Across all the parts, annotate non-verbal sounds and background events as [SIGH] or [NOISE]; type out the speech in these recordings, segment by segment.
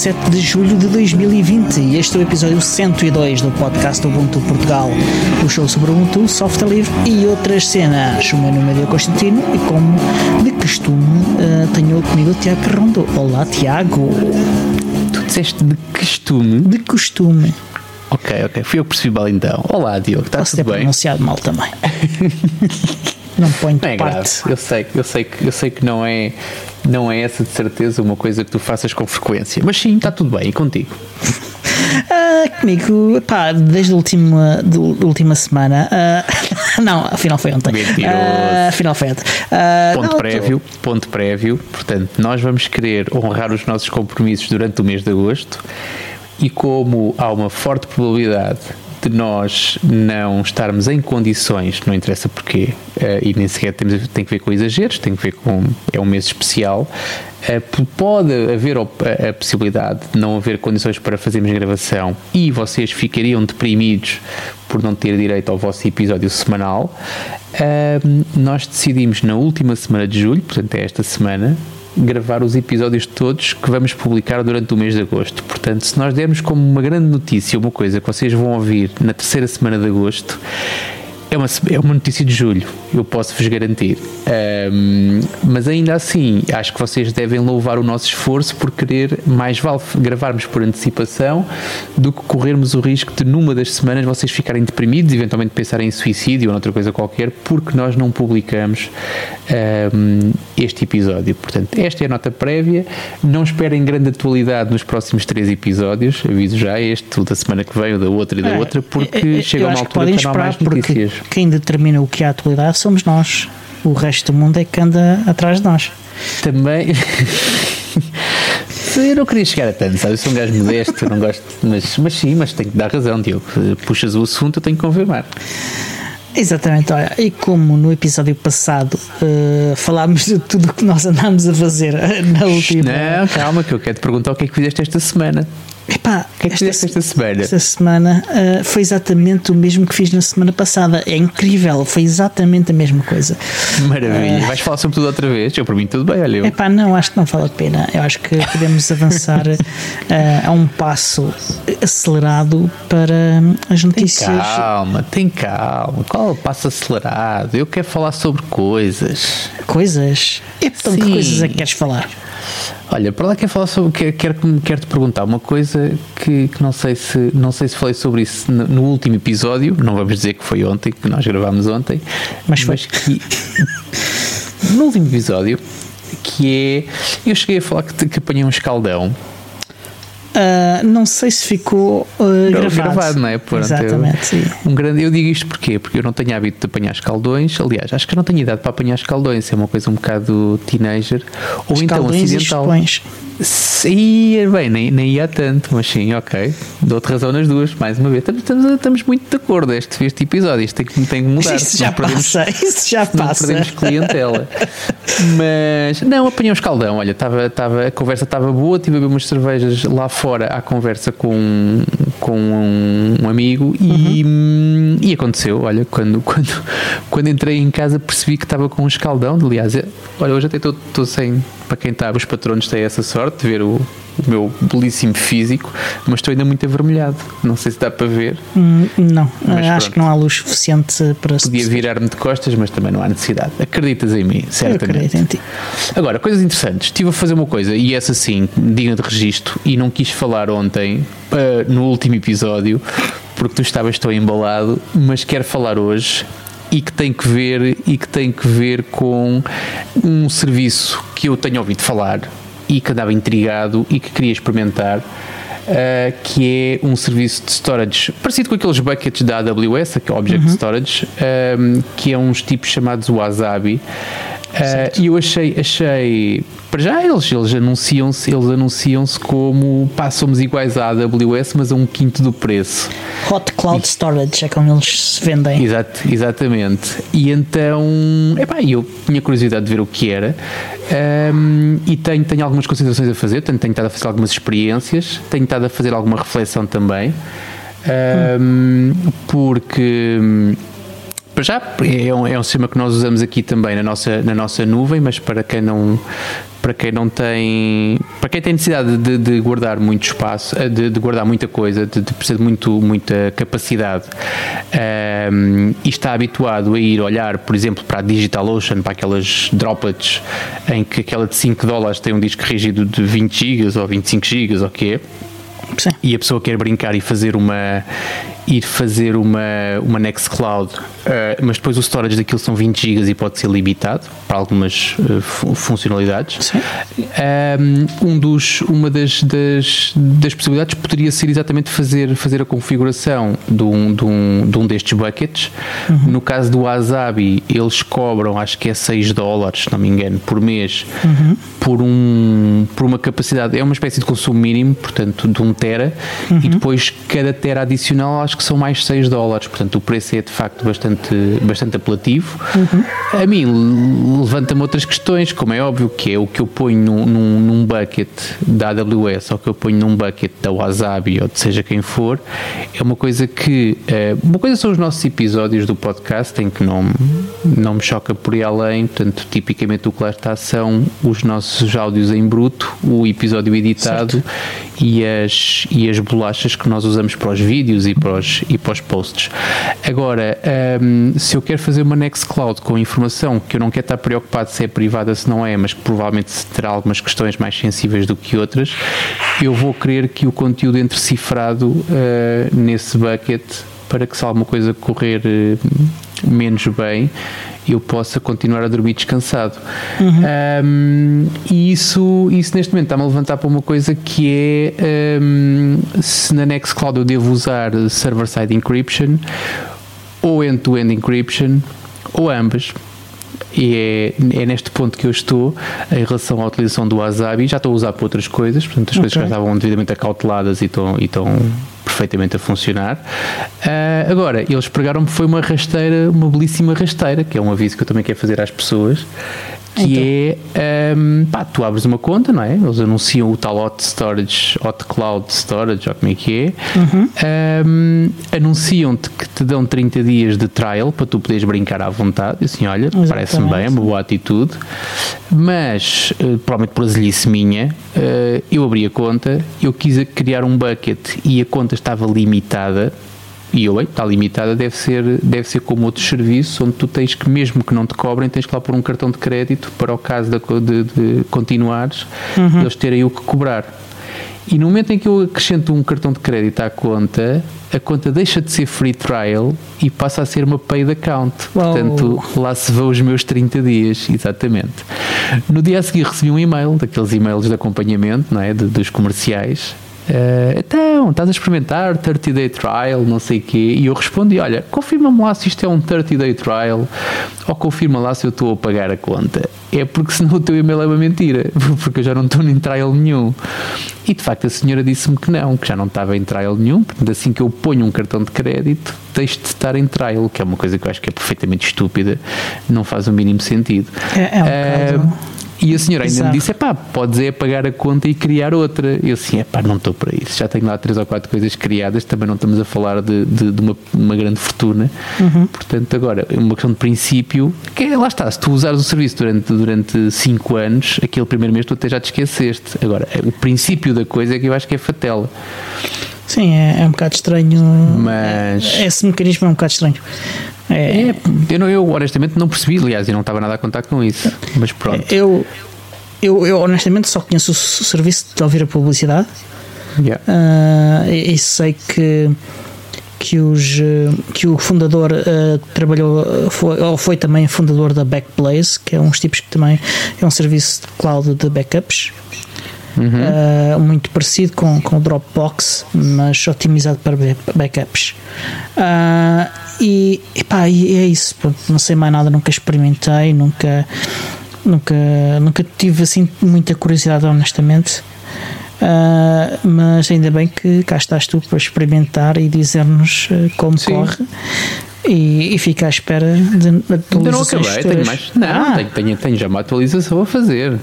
É dia 27 de julho de 2020 e este é o episódio 102 do podcast Ubuntu Portugal. O show sobre Ubuntu, software livre e outras cenas. O meu nome é Diogo Constantino e como de costume uh, tenho comigo o Tiago Carrondo. Olá Tiago. Tu disseste de costume? De costume. Ok, ok. Fui eu que percebi mal então. Olá Diogo, está Posso tudo ter bem? pronunciado mal também. [LAUGHS] não ponho de Não é grave. parte. Eu sei, eu sei que eu sei que não é não é essa de certeza uma coisa que tu faças com frequência, mas sim, está tudo bem e contigo. [LAUGHS] Ah, comigo, pá, desde a última, de- última semana. ah, [LAUGHS] não, afinal foi ontem. Mentiroso. Ah, afinal foi ontem. Ah, Ponto não, prévio, ponto prévio. Portanto, nós vamos querer honrar os nossos compromissos durante o mês de agosto e como há uma forte probabilidade de nós não estarmos em condições, não interessa porquê, eh, e nem sequer temos, tem que ver com exageros, tem que ver com. é um mês especial. eh, pode haver a, possibilidade de não haver condições para fazermos gravação e vocês ficariam deprimidos por não ter direito ao vosso episódio semanal. Ahm, nós decidimos na última semana de julho, portanto é esta semana, gravar os episódios todos que vamos publicar durante o mês de agosto. Portanto, se nós dermos como uma grande notícia uma coisa que vocês vão ouvir na terceira semana de agosto, é uma, é uma notícia de julho, eu posso vos garantir. Ahm, mas ainda assim, acho que vocês devem louvar o nosso esforço por querer mais vale gravarmos por antecipação do que corrermos o risco de numa das semanas vocês ficarem deprimidos, eventualmente pensarem em suicídio ou noutra coisa qualquer, porque nós não publicamos ahm, este episódio. Portanto, esta é a nota prévia. Não esperem grande atualidade nos próximos três episódios, aviso já, este, o da semana que vem, o da outra e da É, outra, porque eu- eu chega uma que altura que não há mais notícias. Quem determina o que é a atualidade somos nós. O resto do mundo é que anda atrás de nós. Também. [LAUGHS] Eu não queria chegar a tanto, sabe? Eu sou um gajo modesto, não gosto. Mas, mas sim, mas tenho que dar razão, Diogo. Puxas o assunto, eu tenho que confirmar. Exatamente, olha, e como no episódio passado eh, falámos de tudo o que nós andámos a fazer [LAUGHS] na última. Não, calma, que eu quero te perguntar o que é que fizeste esta semana. Epá, O que é que fizeste esta semana? Esta semana eh, foi exatamente o mesmo que fiz na semana passada. É incrível, foi exatamente a mesma coisa. Maravilha. Vais falar sobre tudo outra vez? Eu, para mim, tudo bem, olha. Eu. Epá, não, acho que não vale a pena. Eu acho que podemos [LAUGHS] avançar eh, a um passo acelerado para as Tem notícias. calma, tem calma. Qual é o passo acelerado? Eu quero falar sobre coisas. Coisas. Então, que coisas é que queres falar? Olha, para lá quero falar sobre. Quero, quero, quero te perguntar uma coisa que, que não, sei se, não sei se falei sobre isso no, no último episódio. Não vamos dizer que foi ontem, que nós gravámos ontem. Mas foi. que. no último episódio, que é. Eu cheguei a falar que, que apanhei um escaldão. Ah, não sei se ficou ah, Não, gravado. não é? Pronto, Exatamente, eu, sim. Um grande, eu digo isto porquê? Porque eu não tenho hábito de apanhar escaldões. Aliás, acho que eu não tenho idade para apanhar escaldões. É uma coisa um bocado teenager. Ou então Escaldões e acidental. Sim, bem, nem, nem ia tanto, mas sim, ok. Dou-te razão nas duas, mais uma vez. Estamos, estamos, estamos muito de acordo este, este episódio. Isto tem que, tem que mudar. Isso já perdemos- passa, [LAUGHS] isso já não passa. perdemos clientela. Mas não, apanhei um escaldão. Olha, tava, tava, a conversa estava boa, tive a beber umas cervejas lá fora à conversa com, com um, um amigo e, hum, e aconteceu. Olha, quando, [LAUGHS] quando, quando entrei em casa percebi que estava com um escaldão. Aliás, é- olha, hoje até estou estou sem. Para quem está, os patronos têm essa sorte de ver o, o meu belíssimo físico, mas estou ainda muito avermelhado. Não sei se dá para ver. Hum, Não, Mas acho pronto. que não há luz suficiente para Podia virar-me de costas, mas também não há necessidade. Acreditas em mim, Eu certamente. acredito em ti. Agora, coisas interessantes. Estive a fazer uma coisa, e essa sim, digna de registro, e não quis falar ontem, ah, no último episódio, porque tu estavas tão embalado, mas quero falar hoje e que tem que ver e que tem que ver com um serviço que eu tenho ouvido falar e que andava intrigado e que queria experimentar. ah, que é um serviço de storage parecido com aqueles buckets da AWS, que é Object Storage, ah, que é uns tipos chamados Wasabi. Ah, e eu achei, achei para já eles, eles anunciam-se eles anunciam-se como pá, somos iguais à AWS, mas a um quinto do preço. Hot Cloud Storage é como eles se vendem. Exato, exatamente. E então, epá, eu tinha curiosidade de ver o que era ahm, e tenho, tenho algumas considerações a fazer, tenho, tenho estado a fazer algumas experiências, tenho estado a fazer alguma reflexão também, ahm, porque hum, para já é um, é um sistema que nós usamos aqui também na nossa, na nossa nuvem, mas para quem não para quem não tem para quem tem necessidade de, de guardar muito espaço eh, de, de, guardar muita coisa de, de precisar de muito, muita capacidade um, e está habituado a ir olhar por exemplo para a DigitalOcean para aquelas droplets em que aquela de 5 dólares tem um disco rígido de 20 gigas ou 25 gigas ou o que é Sim. e a pessoa quer brincar e fazer uma ir fazer uma, uma Nextcloud, uh, mas depois o storage daquilo são 20 GB e pode ser limitado para algumas uh, funcionalidades. Sim. Um, dos, uma das, das, das, possibilidades poderia ser exatamente fazer, fazer a configuração de um, de um, de um destes buckets. Uhum. No caso do Wasabi, eles cobram, acho que é 6 dólares, se não me engano, por mês, uhum. por, um, por uma capacidade, é uma espécie de consumo mínimo, portanto, de 1 tera, uhum. e depois cada tera adicional acho que são mais 6 dólares, portanto o preço é de facto bastante, bastante apelativo. Uhum. A mim levanta-me outras questões, como é óbvio, que é o que eu ponho num, num, num, bucket da AWS ou que eu ponho num bucket da Wasabi ou de seja quem for, é uma coisa que. É, uma coisa são os nossos episódios do podcast, em que não, não me choca por ir além, portanto, tipicamente o que lá está são os nossos áudios em bruto, o episódio editado e as, e as bolachas que nós usamos para os vídeos e para os, e para os posts. Agora, um, se eu quero fazer uma Nextcloud com informação que eu não quero estar preocupado se é privada, se não é, mas que provavelmente terá algumas questões mais sensíveis do que outras, eu vou querer que o conteúdo entre cifrado uh, nesse bucket para que se alguma coisa correr uh, menos bem eu possa continuar a dormir descansado. Uhum. Um, e isso, isso neste momento está-me a levantar para uma coisa que é um, se na Nextcloud eu devo usar server-side encryption ou end-to-end -end encryption ou ambas. E é, é, neste ponto que eu estou em relação à utilização do Wasabi. Já estou a usar para outras coisas, portanto, as okay. coisas já estavam devidamente acauteladas e estão, e estão perfeitamente a funcionar. Uh, agora, eles pregaram-me foi uma rasteira, uma belíssima rasteira, que é um aviso que eu também quero fazer às pessoas, que então. é um, pá, tu abres uma conta, não é? Eles anunciam o tal Hot Storage, Hot Cloud Storage, ou como é que é. Uhum. Um, Anunciam-te que te dão 30 dias de trial para tu poderes brincar à vontade. E assim, olha, parece-me bem, é uma boa atitude. Mas, uh, provavelmente por azelice minha, uh, eu abri a conta, eu quis criar um bucket e a conta estava limitada e eu, está limitada, deve ser, deve ser como outros serviços, onde tu tens que, mesmo que não te cobrem, tens que lá pôr um cartão de crédito para o caso de, de, de continuares, uhum. eles terem o que cobrar. E no momento em que eu acrescento um cartão de crédito à conta, a conta deixa de ser free trial e passa a ser uma paid account. Portanto, lá se vão os meus 30 dias, exatamente. No dia a seguir recebi um e-mail, daqueles e-mails de acompanhamento, não é? De, dos comerciais, Uh, então, estás a experimentar 30 day trial, não sei o quê. E eu respondi: Olha, confirma-me lá se isto é um 30 day trial ou confirma lá se eu estou a pagar a conta. É porque senão [LAUGHS] o teu e-mail é uma mentira, [LAUGHS] porque eu já não estou em trial nenhum. E de facto a senhora disse-me que não, que já não estava em trial nenhum. Portanto, assim que eu ponho um cartão de crédito, deixo de estar em trial, que é uma coisa que eu acho que é perfeitamente estúpida, não faz o mínimo sentido. É, é um uh, e a senhora ainda Exato. me disse: é pá, podes é pagar a conta e criar outra. Eu assim: é pá, não estou para isso. Já tenho lá três ou quatro coisas criadas, também não estamos a falar de, de, de uma, uma, grande fortuna. Uhum. Portanto, agora, uma questão de princípio, que é, lá está, se tu usares o serviço durante, durante cinco anos, aquele primeiro mês tu até já te esqueceste. Agora, o princípio da coisa é que eu acho que é fatela. Sim, é, é um bocado estranho. Mas. Esse mecanismo é um bocado estranho. É, é, eu, não, eu honestamente não percebi, aliás, e não estava nada a contar com isso. Mas pronto. Eu, eu, eu honestamente só conheço o serviço de ouvir a publicidade. Yeah. Uh, e, sei que que, os, que o fundador uh, trabalhou, foi, ou foi também fundador da Backblaze, que é uns tipos que também é um serviço de cloud de backups. Uhum. Uh, muito parecido com, com o Dropbox, mas otimizado para backups. Uh, e, epá, e é isso, não sei mais nada, nunca experimentei, nunca, nunca, nunca tive assim muita curiosidade, honestamente. Uh, mas ainda bem que cá estás tu para experimentar e dizer-nos como Sim. corre e, e fica à espera de atualizações. Ainda não acabei, tenho mais. Não, ah. tenho, tenho, tenho, já uma atualização a fazer.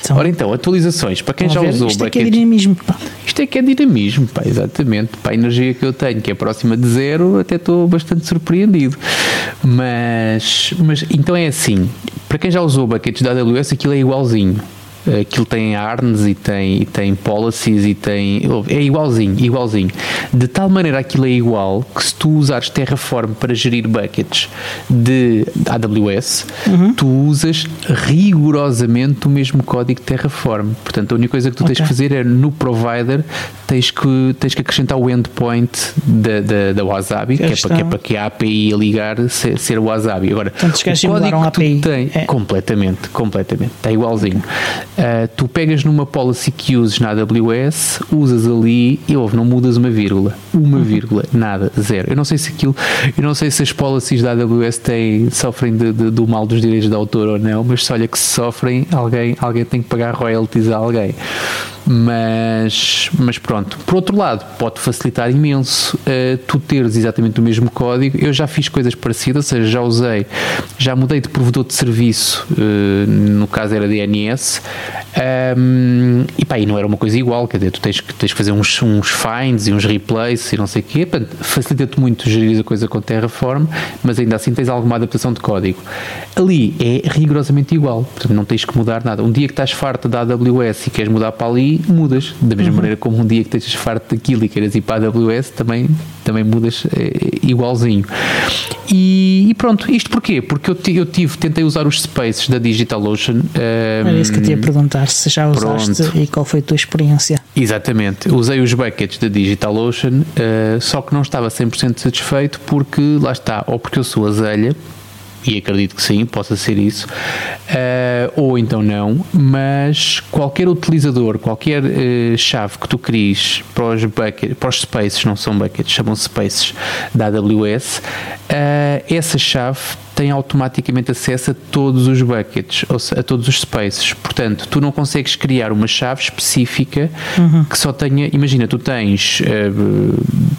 Então, Ora então, atualizações, para quem já ver, usou Isto é que é dinamismo, pá. Isto é que é dinamismo, pá, exatamente. Para a energia que eu tenho, que é próxima de zero, até estou bastante surpreendido. Mas, mas então é assim, para quem já usou buckets da AWS, aquilo é igualzinho. Aquilo tem ARNs e tem, e tem policies e tem. É igualzinho, igualzinho. De tal maneira aquilo é igual que se tu usares Terraform para gerir buckets de AWS, uhum. tu usas rigorosamente o mesmo código Terraform. Portanto, a única coisa que tu okay. tens que fazer é no provider tens que, tens que acrescentar o endpoint da, da, da Wasabi, que é, para, que é, para, que a API a ligar ser, ser o Wasabi. Agora, Portanto, o código que API. tu tens, é. completamente, completamente, está igualzinho. Uh, tu pegas numa policy que uses na AWS, usas ali e ouve, não mudas uma vírgula, uma uhum. vírgula, nada, zero. Eu não sei se aquilo, eu não sei se as policies da AWS têm, sofrem de, de, do mal dos direitos de autor ou não, mas se olha que se sofrem, alguém, alguém tem que pagar royalties a alguém. Mas, mas pronto, por outro lado, pode facilitar imenso uh, tu teres exatamente o mesmo código. Eu já fiz coisas parecidas, ou seja, já usei, já mudei de provedor de serviço, uh, no caso era DNS, um, e pá, e não era uma coisa igual, quer dizer, tu tens, tens que fazer uns, uns finds e uns replays e não sei o quê, facilita-te muito gerir a coisa com Terraform, mas ainda assim tens alguma adaptação de código. Ali é rigorosamente igual, portanto não tens que mudar nada. Um dia que estás farto da AWS e queres mudar para ali, mudas. Da mesma uhum. maneira como um dia que estejas farto daquilo e queiras ir para a AWS, também, também mudas é, igualzinho. E, e, pronto, isto porquê? Porque eu, eu tive, tentei usar os spaces da DigitalOcean. Um, Era isso que eu te ia perguntar, se já usaste pronto. e qual foi a tua experiência. Exatamente, usei os buckets da DigitalOcean, uh, só que não estava 100% satisfeito porque, lá está, ou porque eu sou azelha, e acredito que sim, possa ser isso, uh, ou então não, mas qualquer utilizador, qualquer uh, chave que tu cries para os, bucket, para os spaces, não são buckets, chamam-se spaces da AWS, uh, eh, essa chave tem automaticamente acesso a todos os buckets, ou a todos os spaces. Portanto, tu não consegues criar uma chave específica uhum. que só tenha. Imagina, tu tens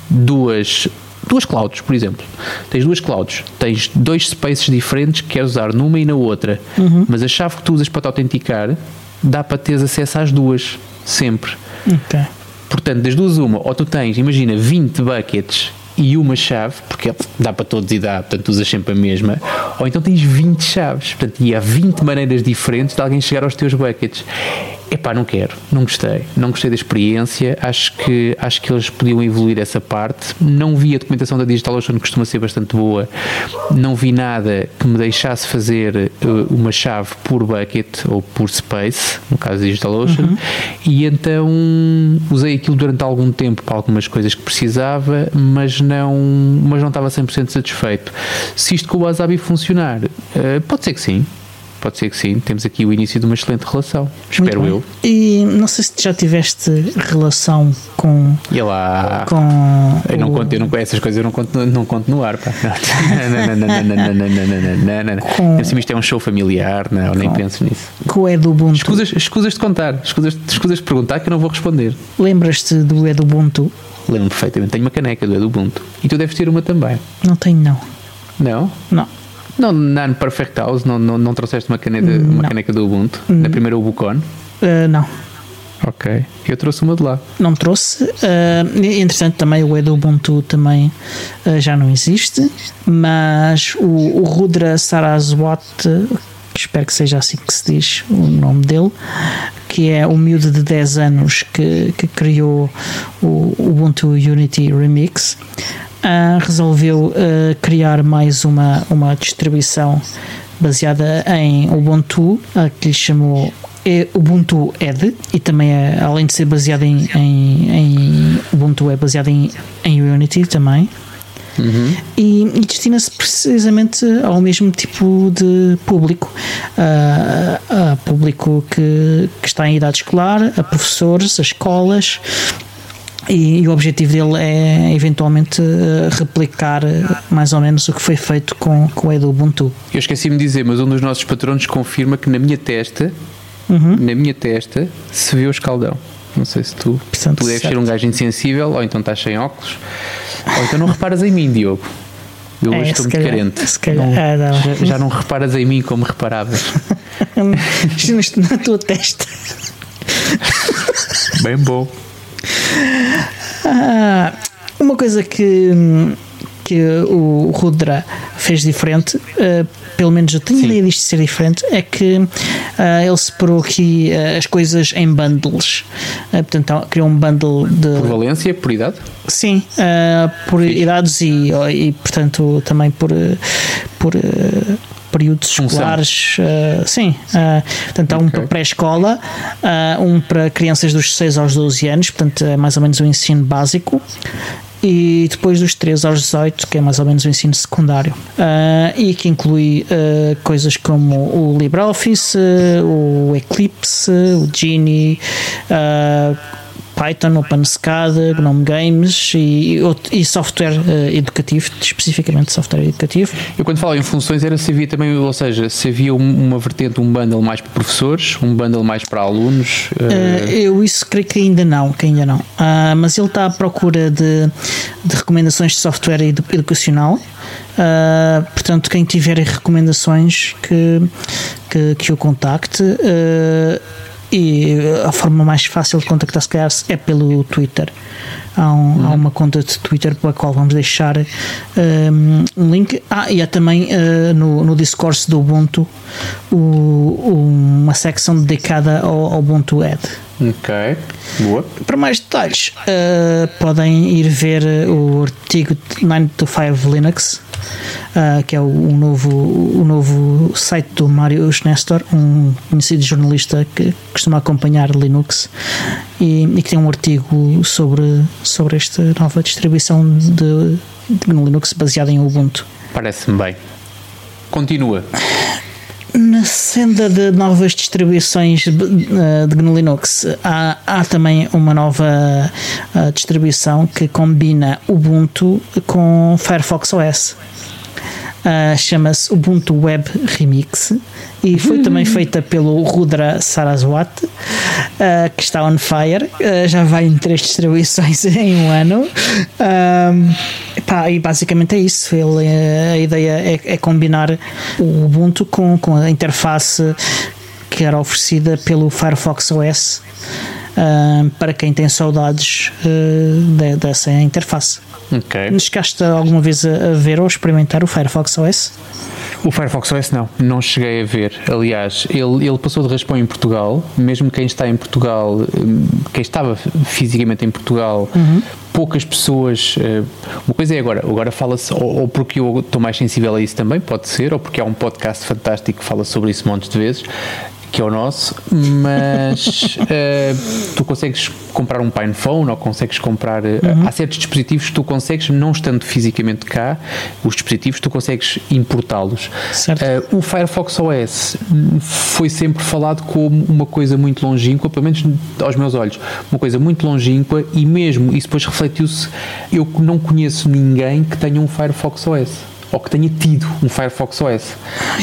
duas duas clouds, por exemplo. Tens duas clouds, tens dois spaces diferentes que queres usar numa e na outra, uhum. mas a chave que tu usas para te autenticar dá para teres acesso às duas, sempre. Okay. Portanto, das duas, uma, ou tu tens, imagina, 20 buckets e uma chave, porque dá para todos e dá, portanto usas sempre a mesma, ou então tens 20 chaves, portanto, e há 20 maneiras diferentes de alguém chegar aos teus buckets. Epá, não quero, não gostei, não gostei da experiência, acho que, acho que eles podiam evoluir essa parte, não vi a documentação da DigitalOcean que costuma ser bastante boa, não vi nada que me deixasse fazer uh, uma chave por bucket ou por space, no caso da DigitalOcean, uhum. e então usei aquilo durante algum tempo para algumas coisas que precisava, mas não, mas não estava 100% satisfeito. Se isto com o Wasabi funcionar, uh, pode ser que sim, Pode ser que sim. Temos aqui o início de uma excelente relação. Espero eu. E não sei se já tiveste relação com. E lá. Com. Eu não conto, eu não, essas coisas eu não conto, não conto no ar, pá. [LAUGHS] Isto é um show familiar, não, é? nem penso nisso. Com o Edubuntu. Escusas, escusas de contar, escusas, escusas de perguntar que eu não vou responder. Lembras-te do Edubuntu? Lembro perfeitamente. Tenho uma caneca do Edubuntu. E tu deves ter uma também. Não tenho, não. Não? Não. Não, na Perfect House não, não, não trouxeste uma caneca, uma caneca do Ubuntu? Na primeira Ubucon? Uh, não. Ok. Eu trouxe uma de lá. Não trouxe. Uh, entretanto, também o Edu Ubuntu também uh, já não existe. Mas o, o Rudra Saraswat, espero que seja assim que se diz o nome dele, que é o miúdo de 10 anos que, que criou o Ubuntu Unity Remix uh, resolveu uh, criar mais uma, uma distribuição baseada em Ubuntu, uh, que lhe chamou Ubuntu Ed e também é, além de ser baseado em, em, em Ubuntu é baseado em, em Unity também Uhum. E, e destina-se precisamente ao mesmo tipo de público, uh, a público que, que está em idade escolar, a professores, a escolas, e, e, o objetivo dele é eventualmente eh, replicar eh, mais ou menos o que foi feito com, com o Edu Ubuntu. Eu esqueci-me de dizer, mas um dos nossos patronos confirma que na minha testa, uhum. na minha testa, se vê o escaldão. Não sei se tu, Portanto, tu deves certo. ser um gajo insensível, ou então estás sem óculos, ou então não reparas em mim, Diogo. Eu é, hoje estou muito calhar, carente. Calhar, não, é, não. Já, já, não reparas em mim como reparavas. [LAUGHS] na tua testa. Bem bom. Ah, uma coisa que, que o Rudra fez diferente, uh, pelo menos eu tenho Sim. ideia disto ser diferente, é que uh, ele separou aqui uh, as coisas em bundles. portanto, criou um bundle de. Por valência, por idade? Sim, por Sim. idades e, e, portanto, também por. por períodos escolares. Uh, sim, uh, portanto, há um para pré-escola, uh, um para crianças dos 6 aos 12 anos, portanto, é mais ou menos o ensino básico, e depois dos 13 aos 18, que é mais ou menos o ensino secundário, uh, e que inclui uh, coisas como o LibreOffice, uh, o Eclipse, o Genie, Python, OpenSCAD, GNOME Games e, e software uh, educativo, especificamente software educativo. Eu quando falo em funções era se havia também, ou seja, se havia uma vertente, um bundle mais para professores, um bundle mais para alunos. Uh... Uh, eu isso creio que ainda não, que ainda não. Ah, mas ele está à procura de, de recomendações de software educacional. Uh, portanto, quem tiver recomendações que, que, que o contacte. Uh, e a forma mais fácil de contactar, se calhar, é pelo Twitter. Há, um, uhum. há, uma conta de Twitter para a qual vamos deixar um, um link. Ah, e há também uh, no, no discurso do Ubuntu o, uma secção dedicada ao, ao Ubuntu Ed. Ok, boa. Para mais detalhes, uh, podem ir ver o artigo 9 to 5 Linux uh, que é o, o, novo, o novo site do Mário Nestor, um conhecido jornalista que costuma acompanhar Linux e, e que tem um artigo sobre, sobre esta nova distribuição de, de Linux baseada em Ubuntu. Parece-me bem. Continua. Na senda de novas distribuições de GNU Linux, há, há também uma nova uh, distribuição que combina Ubuntu com Firefox OS. Uh, Chama-se Ubuntu Web Remix e foi uhum. também feita pelo Rudra Saraswat, uh, que está on fire. Uh, já vai em três distribuições [LAUGHS] em um ano. Pá, e basicamente é isso. Ele, a ideia é, é combinar o Ubuntu com, com a interface que era oferecida pelo Firefox OS. Uh, para quem tem saudades uh, de, dessa interface. Ok. Chegaste alguma vez a, a, ver ou experimentar o Firefox OS? O Firefox OS não, não cheguei a ver. Aliás, ele, ele passou de raspão em Portugal, mesmo quem está em Portugal, hum, quem estava fisicamente em Portugal, uhum. poucas pessoas. Eh, uma coisa é agora, agora fala-se, ou, ou, porque eu estou mais sensível a isso também, pode ser, ou porque há um podcast fantástico que fala sobre isso montes de vezes que é o nosso, mas uh, [LAUGHS] tu consegues comprar um PinePhone ou consegues comprar. Uh, uhum. Há certos dispositivos que tu consegues, não estando fisicamente cá, os dispositivos, tu consegues importá-los. Uh, o Firefox OS foi sempre falado como uma coisa muito longínqua, pelo menos aos meus olhos, uma coisa muito longínqua e mesmo isso depois refletiu-se. Eu não conheço ninguém que tenha um Firefox OS ou que tenha tido um Firefox OS.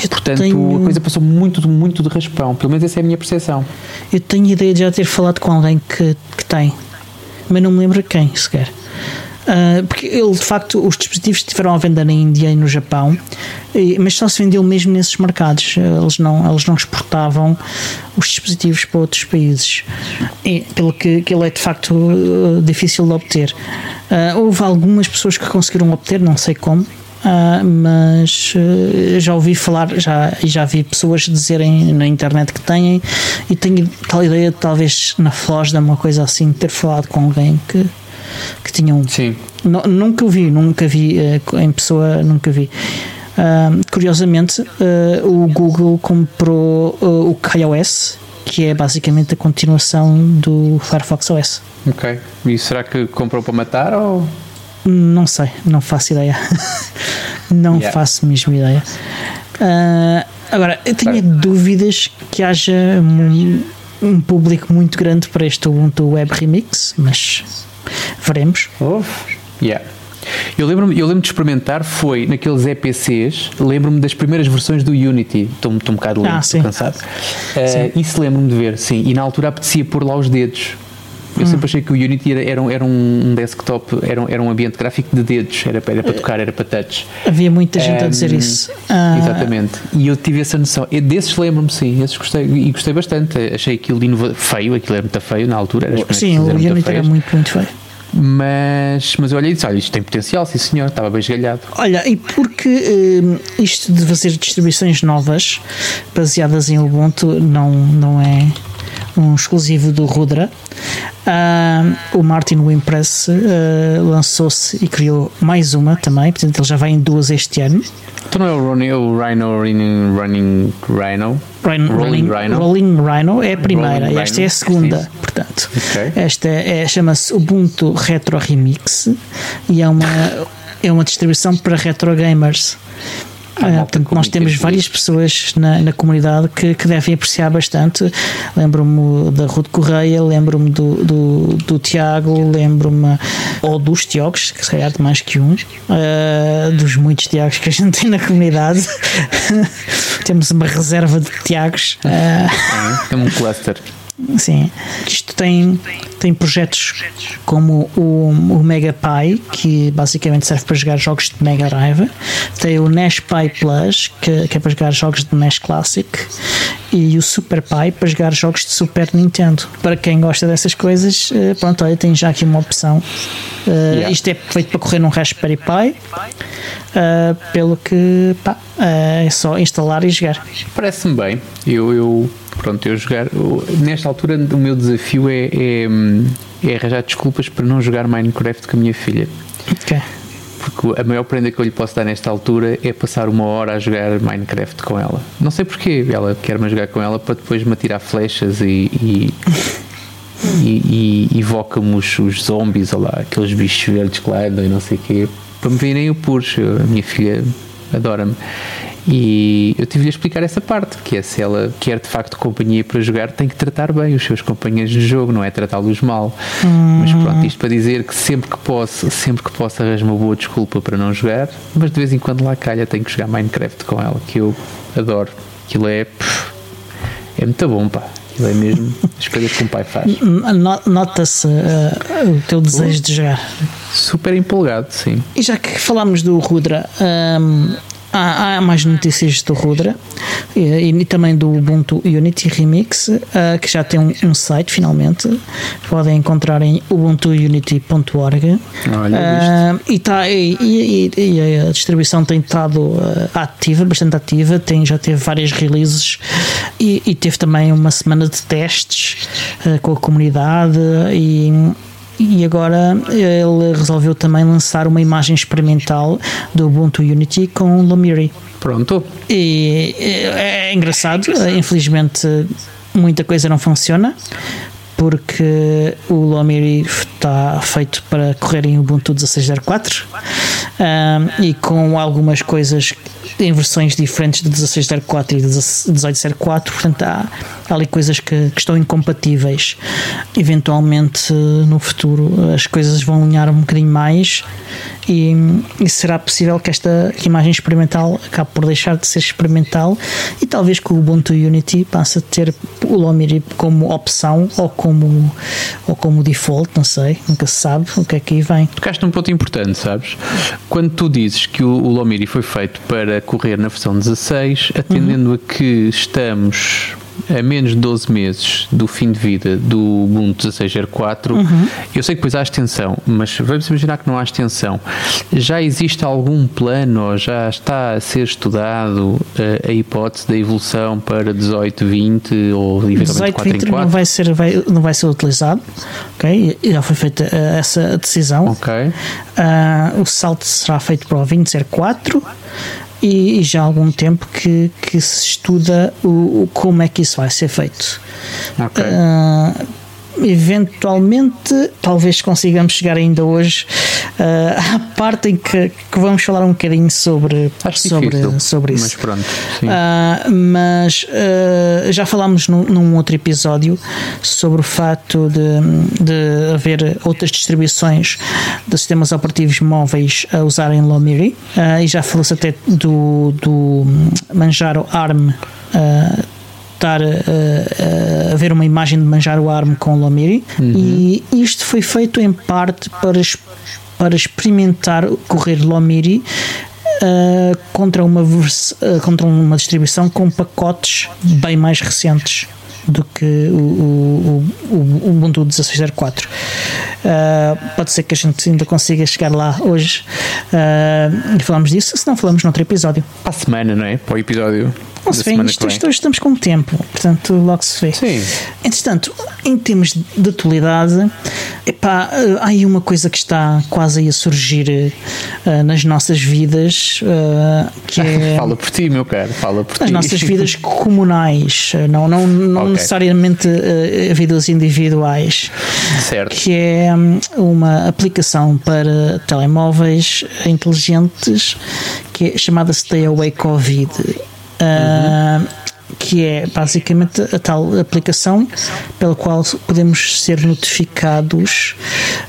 Eu Portanto, tenho... a coisa passou muito, muito de raspão. Pelo menos essa é a minha percepção. Eu tenho ideia de já ter falado com alguém que, que tem, mas não me lembro quem sequer. Uh, porque ele, de facto, os dispositivos estiveram à venda na Índia e no Japão, e, mas só se vendeu mesmo nesses mercados. Eles não, eles não exportavam os dispositivos para outros países, e, pelo que, que ele é de facto uh, difícil de obter. Uh, houve algumas pessoas que conseguiram obter, não sei como, Uh, mas uh, já ouvi falar, já, já vi pessoas dizerem na internet que têm, e tenho tal ideia de talvez na Flosda, uma coisa assim, ter falado com alguém que, que tinha um. Sim. nunca o vi, nunca vi uh, em pessoa, nunca vi. curiosamente, o Google comprou o KaiOS, que é basicamente a continuação do Firefox OS. Ok. E será que comprou para matar ou? Não sei, não faço ideia. [LAUGHS] não yeah. faço mesmo ideia. Uh, agora, eu tenho dúvidas que haja um, um, público muito grande para este Ubuntu Web Remix, mas veremos. Oh, yeah. Eu lembro-me eu lembro de experimentar, foi naqueles EPCs, lembro-me das primeiras versões do Unity, estou, estou um bocado lento, ah, estou cansado. Uh, isso lembro-me de ver, sim, e na altura apetecia pôr lá os dedos eu sempre achei que o Unity era, era, um, era um desktop, era um, era um ambiente gráfico de dedos, era, era para tocar, era para touch. Havia muita gente um, a dizer isso. Ah. Exatamente. E eu tive essa noção. E desses lembro-me, sim, esses gostei, e gostei bastante. Achei aquilo inova, feio, aquilo era muito feio na altura. sim, o Unity era muito, muito feio. Mas, mas eu olhei e disse: Olha, isto tem potencial, sim senhor, estava bem esgalhado. Olha, e porque eh, isto de fazer distribuições novas baseadas em Ubuntu não, não é um exclusivo do Rudra, ah, o Martin Wimpress uh, lançou-se e criou mais uma também, portanto ele já vai em duas este ano. Então não é o, Rhino Running, running Rhino? Rolling, Rolling, Rhino. Rolling Rhino é a primeira, Rolling esta Rhino. é a segunda, portanto. Okay. Esta é, chama-se Ubuntu Retro Remix e é uma, é uma distribuição para retro gamers. Ah, portanto, nós temos várias pessoas na, na comunidade que, que devem apreciar bastante. Lembro-me da Ruth Correia, lembro-me do, do, do Tiago, lembro-me ou dos Tiagos, que se calhar de mais que um, uh, dos muitos Tiagos que a gente tem na comunidade. [LAUGHS] temos uma reserva de Tiagos. Uh, é um cluster. Sim, isto tem, tem projetos como o, o Mega Pi, que basicamente serve para jogar jogos de Mega Drive, tem o NES Pi Plus, que, que é para jogar jogos de NES Classic, e o Super Pi para jogar jogos de Super Nintendo. Para quem gosta dessas coisas, eh, pronto, olha, tem já aqui uma opção. Uh, yeah. Isto é feito para correr num Raspberry Pi, uh, pelo que pá, uh, é só instalar e jogar. Parece-me bem. Eu, eu pronto, eu jogar. Nesta altura, o meu desafio é, é, é, arranjar desculpas para não jogar Minecraft com a minha filha. Ok. Porque a maior prenda que eu lhe posso dar nesta altura é passar uma hora a jogar Minecraft com ela. Não sei porquê, ela quer-me jogar com ela para depois me atirar flechas e. e [LAUGHS] e, e evoca-me os, os zombies, ou lá, aqueles bichos verdes que lá andam e não sei o quê, para me virem o puxo. A minha filha adora-me. E eu tive-lhe a explicar essa parte, que é se ela quer de facto companhia para jogar, tem que tratar bem os seus companheiros de jogo, não é tratá-los mal. Hum. Mas pronto, isto para dizer que sempre que posso, sempre que posso arranjo uma boa desculpa para não jogar, mas de vez em quando lá calha tenho que jogar Minecraft com ela, que eu adoro. Aquilo é. é muito bom, pá. Aquilo é mesmo as coisas que um pai faz. [LAUGHS] Nota-se uh, o teu desejo de jogar. Super empolgado, sim. E já que falámos do Rudra, um, Há, há, mais notícias do Rudra e, e, também do Ubuntu Unity Remix, uh, que já tem um, um, site finalmente. Podem encontrar em ubuntuunity.org. Uh, e, tá, e, e, e, a distribuição tem estado uh, ativa, bastante ativa. Tem, já teve várias releases e, teve também uma semana de testes com a comunidade e e agora ele resolveu também lançar uma imagem experimental do Ubuntu Unity com Lomiri. Pronto. E é, é engraçado, infelizmente muita coisa não funciona porque o Lomiri está feito para correr em Ubuntu 16.04 um, e com algumas coisas em versões diferentes de 16.04 e de 18.04, portanto há, há ali coisas que, que, estão incompatíveis. Eventualmente no futuro as coisas vão alinhar um bocadinho mais e, e será possível que esta imagem experimental acabe por deixar de ser experimental e talvez que o Ubuntu Unity passe a ter o Lomiri como opção ou como, ou como default, não sei, nunca se sabe o que é que aí vem. Tocaste um ponto importante, sabes? Quando tu dizes que o, o Lomiri foi feito para correr na versão 16, atendendo uhum. a que estamos a menos de 12 meses do fim de vida do Ubuntu 16.04, uhum. eu sei que depois há extensão, mas vamos imaginar que não há extensão. Já existe algum plano ou já está a ser estudado a, eh, a hipótese da evolução para 18, 20 ou eventualmente 4 em 4? Não vai ser, vai, não vai ser utilizado, ok? Já foi feita uh, essa decisão. Ok. Uh, o salto será feito para o 20.04 e, já há algum tempo que, que se estuda o, o como é que isso vai ser feito. Okay. Uh, eventualmente, talvez consigamos chegar ainda hoje [LAUGHS] uh, à parte em que, que, vamos falar um bocadinho sobre, sobre, difícil, sobre isso. Mas pronto. Uh, mas uh, já falámos num, num, outro episódio sobre o facto de, de haver outras distribuições de sistemas operativos móveis a usarem Lomiri e já falou-se até do, do Manjaro ARM estar a, a, ver uma imagem de manjar o arme com Lomiri uhum. e isto foi feito em parte para, para experimentar correr Lomiri uh, contra, uma uh, contra uma distribuição com pacotes bem mais recentes do que o, o, o, o Ubuntu 16.04. Uh, pode ser que a gente ainda consiga chegar lá hoje uh, e falamos disso, se não falamos noutro episódio. Para a semana, não é? Para o episódio. Não se vê, isto, isto, estamos com tempo, portanto logo se vê. Sim. Entretanto, em termos de atualidade, epá, há aí uma coisa que está quase aí a surgir uh, nas nossas vidas, uh, que [LAUGHS] é... fala por ti, meu caro, fala por nas ti. Nas nossas [LAUGHS] vidas comunais, não, não, não okay. necessariamente uh, vidas individuais. Certo. Que é um, uma aplicação para telemóveis inteligentes que é chamada Stay Away Covid uhum. que é basicamente a tal aplicação pela qual podemos ser notificados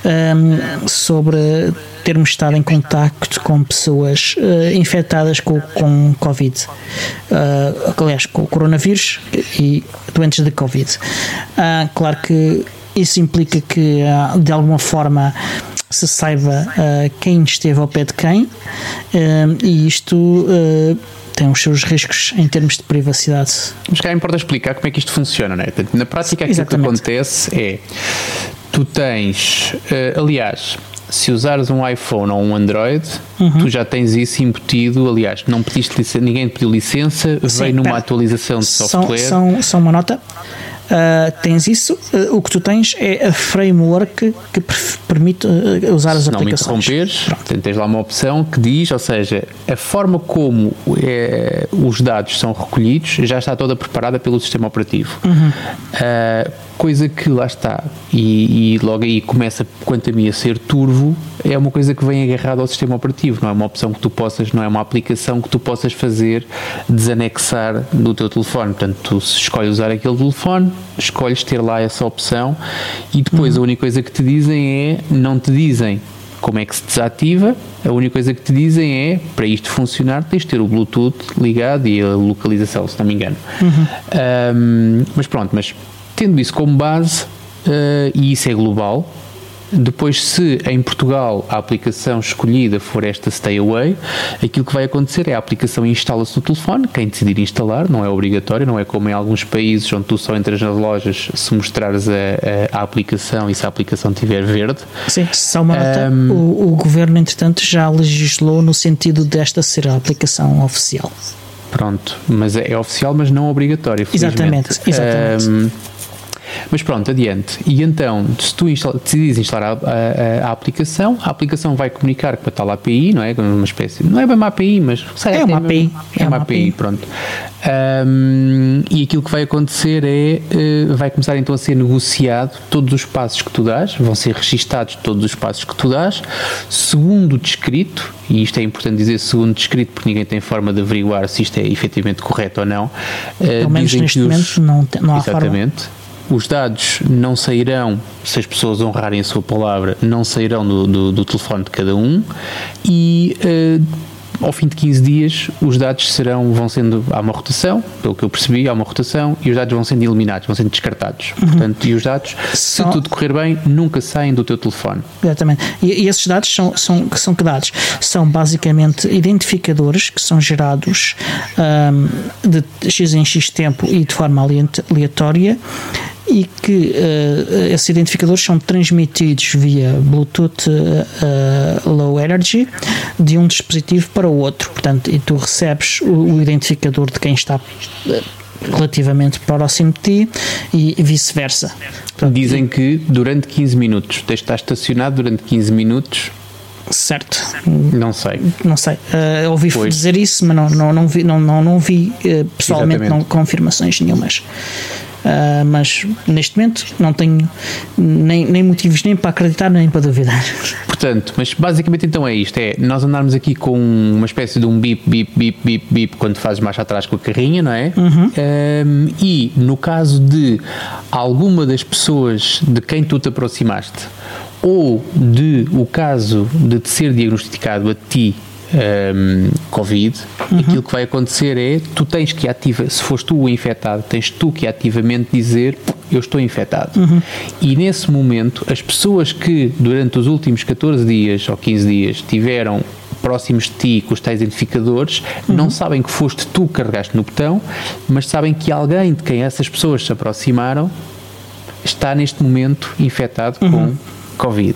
um, sobre termos estado em contacto com pessoas uh, infectadas com, com Covid, uh, aliás, com o coronavírus e doentes de Covid. Uh, claro que isso implica que, de alguma forma, se saiba quem esteve ao pé de quem, e isto tem os seus riscos em termos de privacidade. Mas cá importa explicar como é que isto funciona, não é? Na prática, aquilo Exatamente. que acontece é tu tens, uh, aliás, se usares um iPhone ou um Android, uhum. tu já tens isso embutido. Aliás, não pediste licença, ninguém te pediu licença, Sim, veio numa pera. atualização de software. São, são, são uma nota. Uh, tens isso, uh, o que tu tens é a framework que permite uh, usar as Se aplicações. Não me interromperes, tens lá uma opção que diz, ou seja, a forma como é, os dados são recolhidos já está toda preparada pelo sistema operativo. Uhum. coisa que lá está, e, e, logo aí começa, quanto a mim, a ser turvo, é uma coisa que vem agarrada ao sistema operativo, não é uma opção que tu possas, não é uma aplicação que tu possas fazer desanexar do teu telefone. Portanto, tu se escolhes usar aquele telefone, escolhes ter lá essa opção e depois uhum. a única coisa que te dizem é, não te dizem como é que se desativa, a única coisa que te dizem é, para isto funcionar, tens de ter o Bluetooth ligado e a localização, se não me engano. Uhum. Um, mas pronto, mas tendo isso como base, uh, e isso é global, depois, se em Portugal a aplicação escolhida for esta Stay Away, aquilo que vai acontecer é a aplicação instala-se no telefone, quem decidir instalar, não é obrigatório, não é como em alguns países onde tu só entras nas lojas se mostrares a, a, a aplicação e se a aplicação tiver verde. Sim, só uma nota. Um, o, o governo, entretanto, já legislou no sentido desta ser a aplicação oficial. Pronto, mas é, é oficial, mas não obrigatório. Exatamente, exatamente. Um, mas pronto, adiante. E então, se tu instala, decides instalar a, a, a, aplicação, a aplicação vai comunicar com a tal API, não é? Uma espécie, não é bem uma API, mas é uma API. É, é uma, API, API, pronto. Um, e aquilo que vai acontecer é, uh, vai começar então a ser negociado todos os passos que tu dás, vão ser registados todos os passos que tu dás, segundo descrito, e isto é importante dizer segundo descrito porque ninguém tem forma de averiguar se isto é efetivamente correto ou não. Uh, Pelo menos neste os, momento não, não há exatamente, forma os dados não sairão, se as pessoas honrarem a sua palavra, não sairão do, do, do telefone de cada um e uh, ao fim de 15 dias os dados serão, vão sendo, há uma rotação, pelo que eu percebi, há uma rotação e os dados vão sendo eliminados, vão sendo descartados. Uhum. Portanto, e os dados, são... se tudo correr bem, nunca saem do teu telefone. Exatamente. E, e esses dados são, são, são que dados? São basicamente identificadores que são gerados um, de X em X tempo e de forma aleatória e que uh, esses identificadores são transmitidos via Bluetooth uh, Low Energy de um dispositivo para o outro. Portanto, e tu recebes o, o identificador de quem está relativamente próximo de ti e vice-versa. Dizem que durante 15 minutos, tens de estar estacionado durante 15 minutos Certo. Não sei. Não sei. Uh, ouvi pois. dizer isso, mas não, não, não vi, não, não, não vi uh, pessoalmente não, confirmações nenhumas. Uh, mas neste momento não tenho nem, nem motivos nem para acreditar nem para duvidar. Portanto, mas basicamente então é isto: é nós andarmos aqui com uma espécie de um bip, bip, bip, bip, bip quando fazes marcha atrás com a carrinha, não é? Uhum. Um, e no caso de alguma das pessoas de quem tu te aproximaste, ou de o caso de te ser diagnosticado a ti um, Covid, uhum. aquilo que vai acontecer é tu tens que ativar, se foste tu o infectado, tens tu que ativamente dizer eu estou infectado. Uhum. E nesse momento, as pessoas que durante os últimos 14 dias ou 15 dias tiveram próximos de ti com os tais identificadores, uhum. não sabem que foste tu que carregaste no botão, mas sabem que alguém de quem essas pessoas se aproximaram está neste momento infectado uhum. com Covid.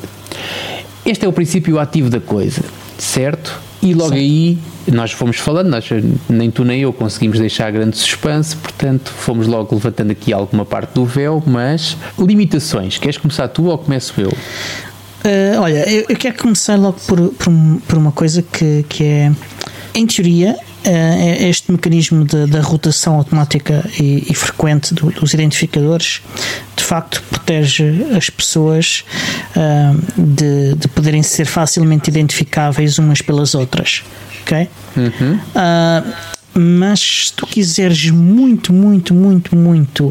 Este é o princípio ativo da coisa, certo? E logo Sim. aí nós fomos falando, nós, nem tu nem eu conseguimos deixar grande suspense, portanto fomos logo levantando aqui alguma parte do véu, mas limitações. Queres começar tu ou começo eu? Uh, olha, eu, eu, quero começar logo por, por, por, uma coisa que, que é, em teoria, este mecanismo da rotação automática e, e frequente do, dos identificadores de facto protege as pessoas uh, de, de poderem ser facilmente identificáveis umas pelas outras. Ok? Uhum. mas se tu quiseres muito, muito, muito, muito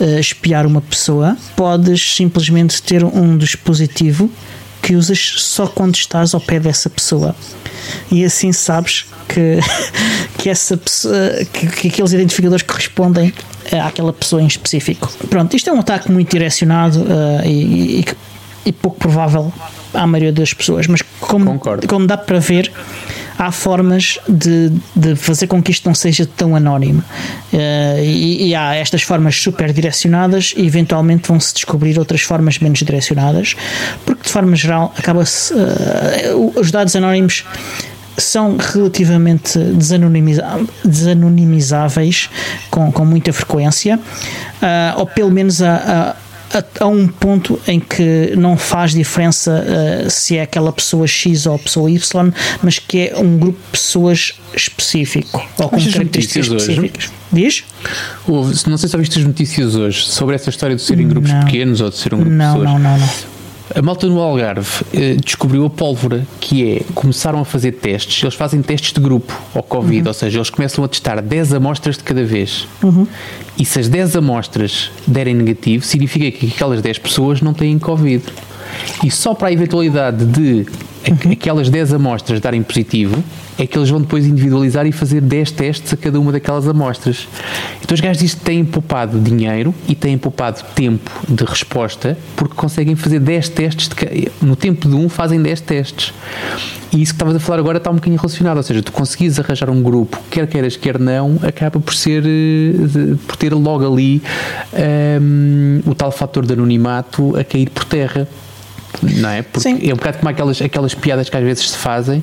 uh, espiar uma pessoa, podes simplesmente ter um dispositivo que usas só quando estás ao pé dessa pessoa. E assim sabes que, [LAUGHS] que, essa pessoa, que, que aqueles identificadores correspondem àquela pessoa em específico. Pronto, isto é um ataque muito direcionado uh, e, e, e, pouco provável à maioria das pessoas, mas como, como dá para ver, há formas de, de fazer com que isto não seja tão anónimo. Uh, e, e, há estas formas super direcionadas e eventualmente vão-se descobrir outras formas menos direcionadas, porque de forma geral acaba-se. Uh, os dados anónimos são relativamente desanonimizáveis com, com muita frequência, uh, ou pelo menos a, a a, a, um ponto em que não faz diferença uh, se é aquela pessoa X ou pessoa Y, mas que é um grupo de pessoas específico ou com características específicas. Diz? não sei se ouviste as notícias hoje sobre essa história de serem grupos não. pequenos ou de ser um grupo não, de pessoas. Não, não, não. A malta no Algarve eh, descobriu a pólvora, que é, começaram a fazer testes, eles fazem testes de grupo ao Covid, uhum. ou seja, eles começam a testar 10 amostras de cada vez. Uhum. E se as 10 amostras derem negativo, significa que aquelas 10 pessoas não têm Covid. E só para a eventualidade de uhum. aquelas 10 amostras darem positivo, é que eles vão depois individualizar e fazer 10 testes a cada uma daquelas amostras. Então os gajos dizem que têm poupado dinheiro e têm poupado tempo de resposta porque conseguem fazer 10 testes, de, no tempo de um fazem 10 testes. E isso que estavas a falar agora está um bocadinho relacionado, ou seja, tu conseguis arranjar um grupo, quer queiras, quer não, acaba por ser, eh, por ter logo ali um, ehm, o tal fator de anonimato a cair por terra não é? Porque Sim. é um bocado como aquelas, aquelas piadas que às vezes se fazem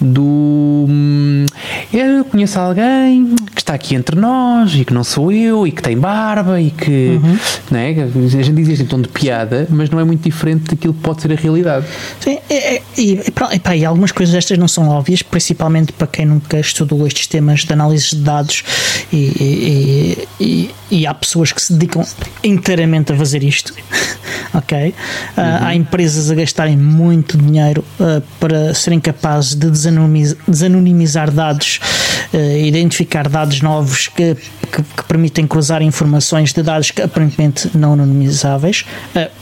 do hum, eu conheço alguém que está aqui entre nós e que não sou eu e que tem barba e que uhum. não é? a gente diz em tom de piada, mas não é muito diferente daquilo que pode ser a realidade. Sim, e, e, e, e algumas coisas destas não são óbvias, principalmente para quem nunca estudou estes temas de análise de dados e, e, e há pessoas que se dedicam inteiramente a fazer isto. [LAUGHS] ok? Uh, uhum. Há empresas a gastarem muito dinheiro uh, para serem capazes de desanonimizar, desanonimizar dados, identificar dados novos que, que, que, permitem cruzar informações de dados que aparentemente não anonimizáveis.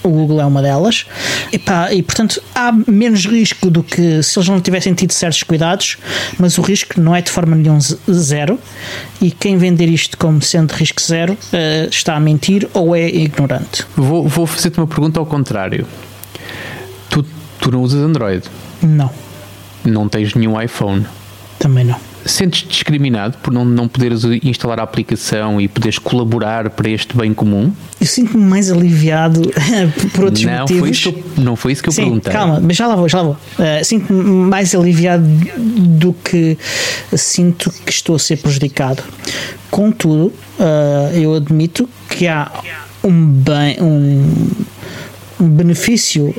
o Google é uma delas. E, pá, e portanto há menos risco do que se eles não tivessem tido certos cuidados, mas o risco não é de forma nenhuma zero. E quem vender isto como sendo risco zero está a mentir ou é ignorante. Vou, vou fazer-te uma pergunta ao contrário. Tu, tu não usas Android? Não. Não tens nenhum iPhone? Também não. Sentes discriminado por não, não poderes instalar a aplicação e poderes colaborar para este bem comum? Eu sinto-me mais aliviado [LAUGHS] por outros não, motivos. Foi isso não foi isso que eu Sim, perguntei. Calma, mas já lá vou, já lá vou. Uh, sinto-me mais aliviado do que sinto que estou a ser prejudicado. Contudo, uh, eu admito que há um bem, um, um benefício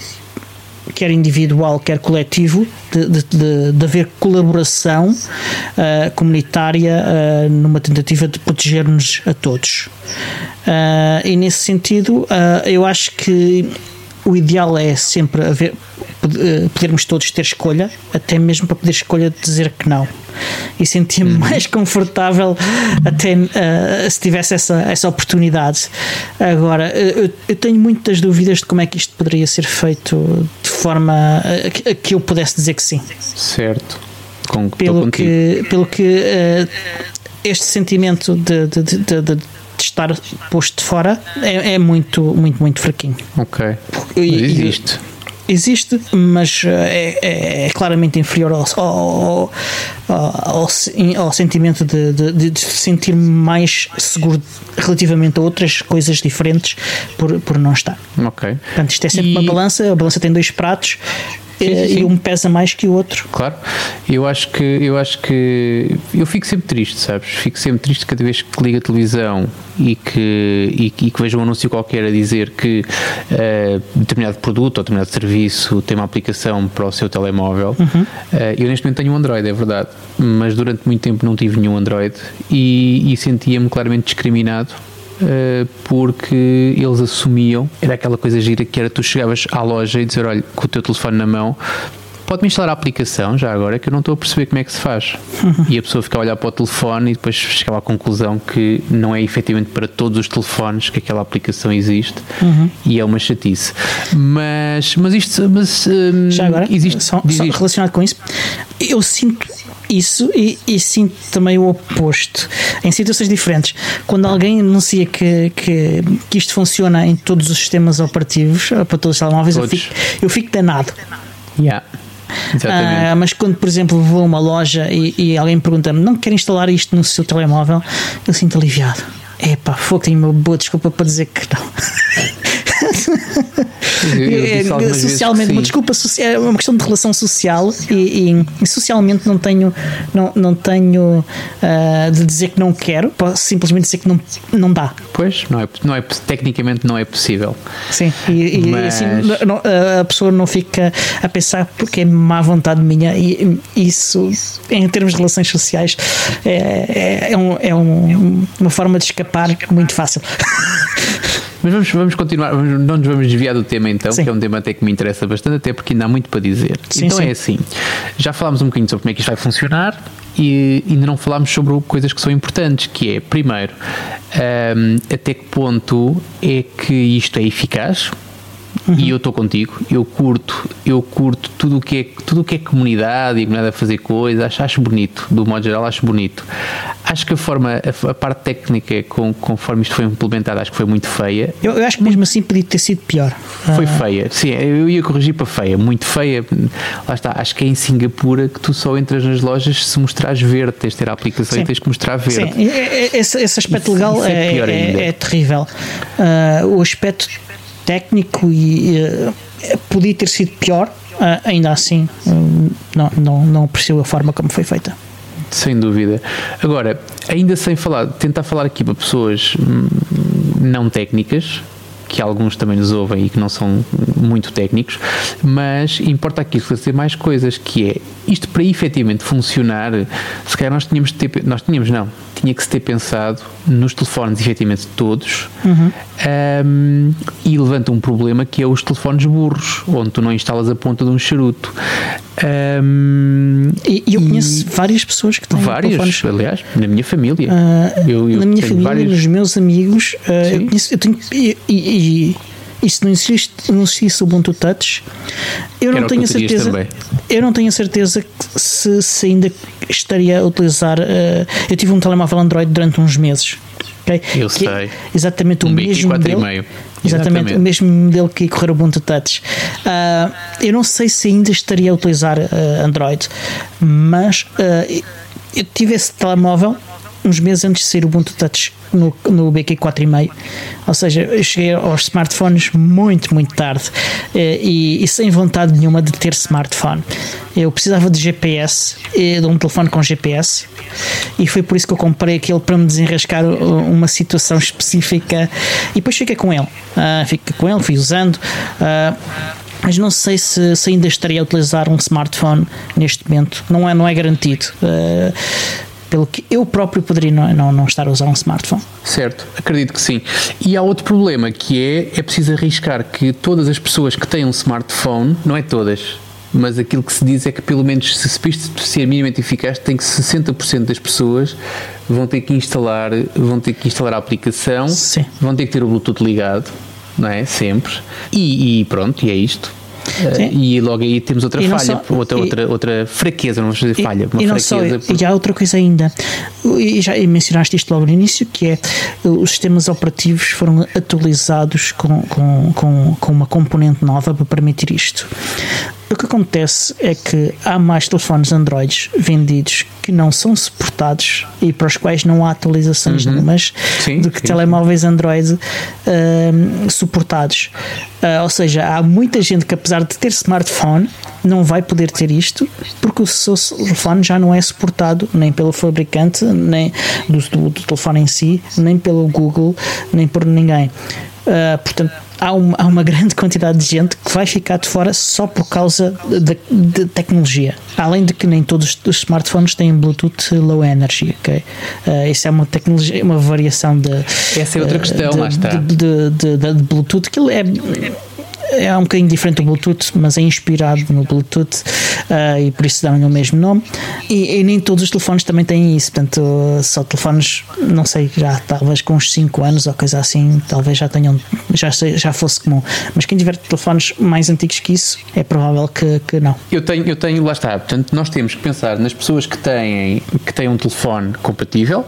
quer individual, quer coletivo, de, de, de, haver colaboração uh, comunitária uh, numa tentativa de proteger-nos a todos. Uh, e nesse sentido, eu acho que o ideal é sempre haver, podermos todos ter escolha, até mesmo para poder escolha de dizer que não. E sentia-me uhum. mais confortável até uh, se tivesse essa, essa oportunidade. Agora, eu, eu, tenho muitas dúvidas de como é que isto poderia ser feito de forma a, a que eu pudesse dizer que sim. Certo. Com, pelo, que, pelo que uh, este sentimento de, de, de de estar posto de fora é, é, muito, muito, muito fraquinho. Ok. E, existe. Existe, mas é, é, é claramente inferior ao, ao, ao, ao sentimento de, de, de sentir mais seguro relativamente a outras coisas diferentes por, por não estar. Ok. Portanto, isto é sempre e... uma balança, a balança tem dois pratos sim, sim, sim. e um pesa mais que o outro. Claro, eu acho que eu acho que eu fico sempre triste, sabes? Fico sempre triste cada vez que ligo a televisão e que, e, e que vejo um anúncio qualquer a dizer que uh, determinado produto ou determinado serviço tem uma aplicação para o seu telemóvel. Uhum. Uh, eu neste momento tenho um Android, é verdade, mas durante muito tempo não tive nenhum Android e, e sentia-me claramente discriminado eh, porque eles assumiam, era aquela coisa gira que era tu chegavas à loja e dizer, olha, com o teu telefone na mão, pode-me instalar a aplicação já agora que eu não estou a perceber como é que se faz. Uhum. E a pessoa fica a olhar para o telefone e depois chegava à conclusão que não é efetivamente para todos os telefones que aquela aplicação existe uhum. e é uma chatice. Mas, mas isto. Mas, hum, já agora, existe, só, só relacionado com isso, eu sinto isso e, e, sinto também o oposto em situações diferentes. Quando alguém anuncia que, que, que isto funciona em todos os sistemas operativos para todos os telemóveis, eu fico, eu fico danado. Yeah. Uh, mas quando, por exemplo, vou a uma loja e, e alguém pergunta-me não quer instalar isto no seu telemóvel, eu sinto aliviado. Epá, fogo, tenho uma boa desculpa para dizer que não. [LAUGHS] Eu socialmente, uma desculpa é uma questão de relação social e, e, e socialmente não tenho, não, não tenho uh, de dizer que não quero, posso simplesmente dizer que não, não dá. Pois, não é, não é, tecnicamente não é possível. Sim, e, Mas... assim, não, a pessoa não fica a pensar porque é má vontade minha e isso, em termos de relações sociais, é, é, é, um, é um, uma forma de escapar muito fácil. [LAUGHS] Mas vamos, vamos continuar, vamos, não nos vamos desviar do tema então, sim. que é um tema até que me interessa bastante, até porque ainda há muito para dizer. Sim, então sim. é assim: já falámos um bocadinho sobre como é que isto vai funcionar e ainda não falámos sobre coisas que são importantes, que é, primeiro, um, até que ponto é que isto é eficaz, Uhum. E eu estou contigo, eu curto, eu curto tudo o que é, tudo o que é comunidade e comunidade a fazer coisas, acho, acho bonito, do modo geral acho bonito. Acho que a forma, a, a parte técnica com, conforme isto foi implementado, acho que foi muito feia. Eu, eu acho que mesmo assim podia ter sido pior. Foi ah. feia, sim, eu ia corrigir para feia, muito feia. Lá está, acho que é em Singapura que tu só entras nas lojas se mostrares verde, tens de ter a aplicação sim. e tens que mostrar verde. Sim, esse, esse aspecto isso, legal isso é, é, é, é, terrível. Uh, o aspecto técnico e uh, podia ter sido pior, uh, ainda assim uh, não, não, não aprecio a forma como foi feita. Sem dúvida. Agora, ainda sem falar, tentar falar aqui para pessoas hum, não técnicas, que alguns também nos ouvem e que não são muito técnicos, mas importa aqui esclarecer mais coisas, que é isto para efetivamente funcionar, se calhar nós tínhamos de ter, nós tínhamos não, tinha que se ter pensado nos telefones efetivamente todos uhum. um, e levanta um problema que é os telefones burros, onde tu não instalas a ponta de um charuto. Um, e, eu conheço e várias pessoas que têm várias, telefones. aliás, na minha família. Uh, eu, eu na minha família, vários... nos meus amigos, uh, eu, conheço, eu tenho, e, se não existe, não existisse o Ubuntu Touch, eu não tenho a certeza. Também. Eu não tenho a certeza se, se ainda estaria a utilizar. Uh, eu tive um telemóvel Android durante uns meses. Okay? Eu que é sei. É exatamente um o mesmo modelo. Exatamente, exatamente, o mesmo modelo que correr o Ubuntu Touch. Uh, eu não sei se ainda estaria a utilizar uh, Android, mas eu tive esse telemóvel uns meses antes de sair o Ubuntu Touch no, no BQ 4.5. Ou seja, eu cheguei aos smartphones muito, muito tarde eh, e, e, sem vontade nenhuma de ter smartphone. Eu precisava de GPS, eh, de um telefone com GPS, e foi por isso que eu comprei aquele para me desenrascar uma situação específica. E depois fiquei com ele. Uh, com ele, fui usando. Uh, mas não sei se, se, ainda estaria a utilizar um smartphone neste momento. Não é, não é garantido. Uh, pelo que eu próprio poderia não, não, não estar a usar um smartphone. Certo, acredito que sim. E há outro problema que é, é preciso arriscar que todas as pessoas que têm um smartphone, não é todas, mas aquilo que se diz é que pelo menos se isto ser minimamente eficaz, tem que 60% das pessoas vão ter que instalar, vão ter que instalar a aplicação, Sim. vão ter que ter o Bluetooth ligado, não é? Sempre. E, e pronto, e é isto. Uh, e logo aí temos outra falha, só, outra, e, outra, outra fraqueza, não vamos dizer falha, uma e fraqueza. Só, por... E há outra coisa ainda, e já mencionaste isto logo no início, que é os sistemas operativos foram atualizados com, com, com, com uma componente nova para permitir isto. O que acontece é que há mais telefones Androids vendidos que não são suportados e para os quais não há atualizações uhum. nenhumas sim, do que sim, telemóveis sim. Android uh, suportados. Uh, ou seja, há muita gente que, apesar de ter smartphone, não vai poder ter isto porque o seu telefone já não é suportado nem pelo fabricante, nem do, do, do telefone em si, nem pelo Google, nem por ninguém. Uh, portanto, há uma, há uma grande quantidade de gente que vai ficar de fora só por causa de, tecnologia. Além de que nem todos os smartphones têm Bluetooth Low Energy, ok? Uh, isso é uma tecnologia, uma variação de. Essa é outra questão, uh, de, lá está. De, de, de, de Bluetooth, que é é um bocadinho diferente do Bluetooth, mas é inspirado no Bluetooth uh, e por isso dão-lhe o mesmo nome. E, e, nem todos os telefones também têm isso, portanto, só telefones, não sei, já talvez com uns 5 anos ou coisa assim, talvez já tenham, já, já fosse comum. Mas quem tiver telefones mais antigos que isso, é provável que, que não. Eu tenho, eu tenho, lá está, portanto, nós temos que pensar nas pessoas que têm, que têm um telefone compatível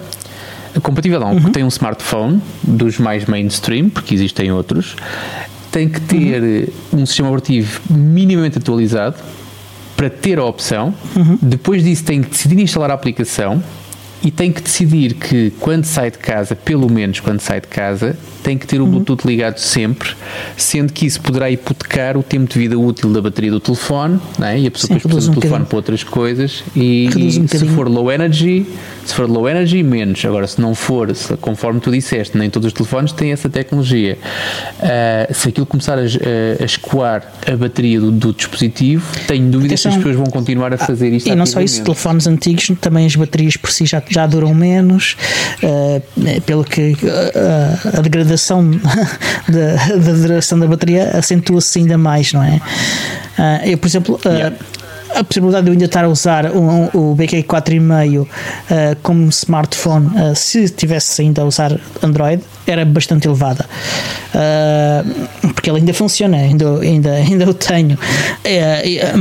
compatível não, uhum. que tem um smartphone dos mais mainstream, porque existem outros, tem que ter uhum. um sistema operativo minimamente atualizado para ter a opção. Uhum. Depois disso, tem que decidir instalar a aplicação e tem que decidir que quando sai de casa, pelo menos quando sai de casa, tem que ter o uhum. Bluetooth ligado sempre, sendo que isso poderá hipotecar o tempo de vida útil da bateria do telefone, não é? e a pessoa Sim, depois precisa um do telefone para outras coisas, e, e um se for low energy, se for low energy, menos. Agora, se não for, se, conforme tu disseste, nem todos os telefones têm essa tecnologia. Uh, se aquilo começar a, a, a escoar a bateria do, do dispositivo, tenho dúvidas que as pessoas vão continuar a fazer isto. E não só isso, telefones antigos, também as baterias por si já, já duram menos, uh, pelo que uh, a degradação [LAUGHS] da, da duração da bateria acentua-se ainda mais, não é? Uh, eu, por exemplo, uh, yeah a possibilidade de eu ainda estar a usar o, o BQ4,5 uh, como smartphone, uh, se tivesse ainda a usar Android, era bastante elevada. Uh, porque ele ainda funciona, ainda, ainda, ainda o tenho.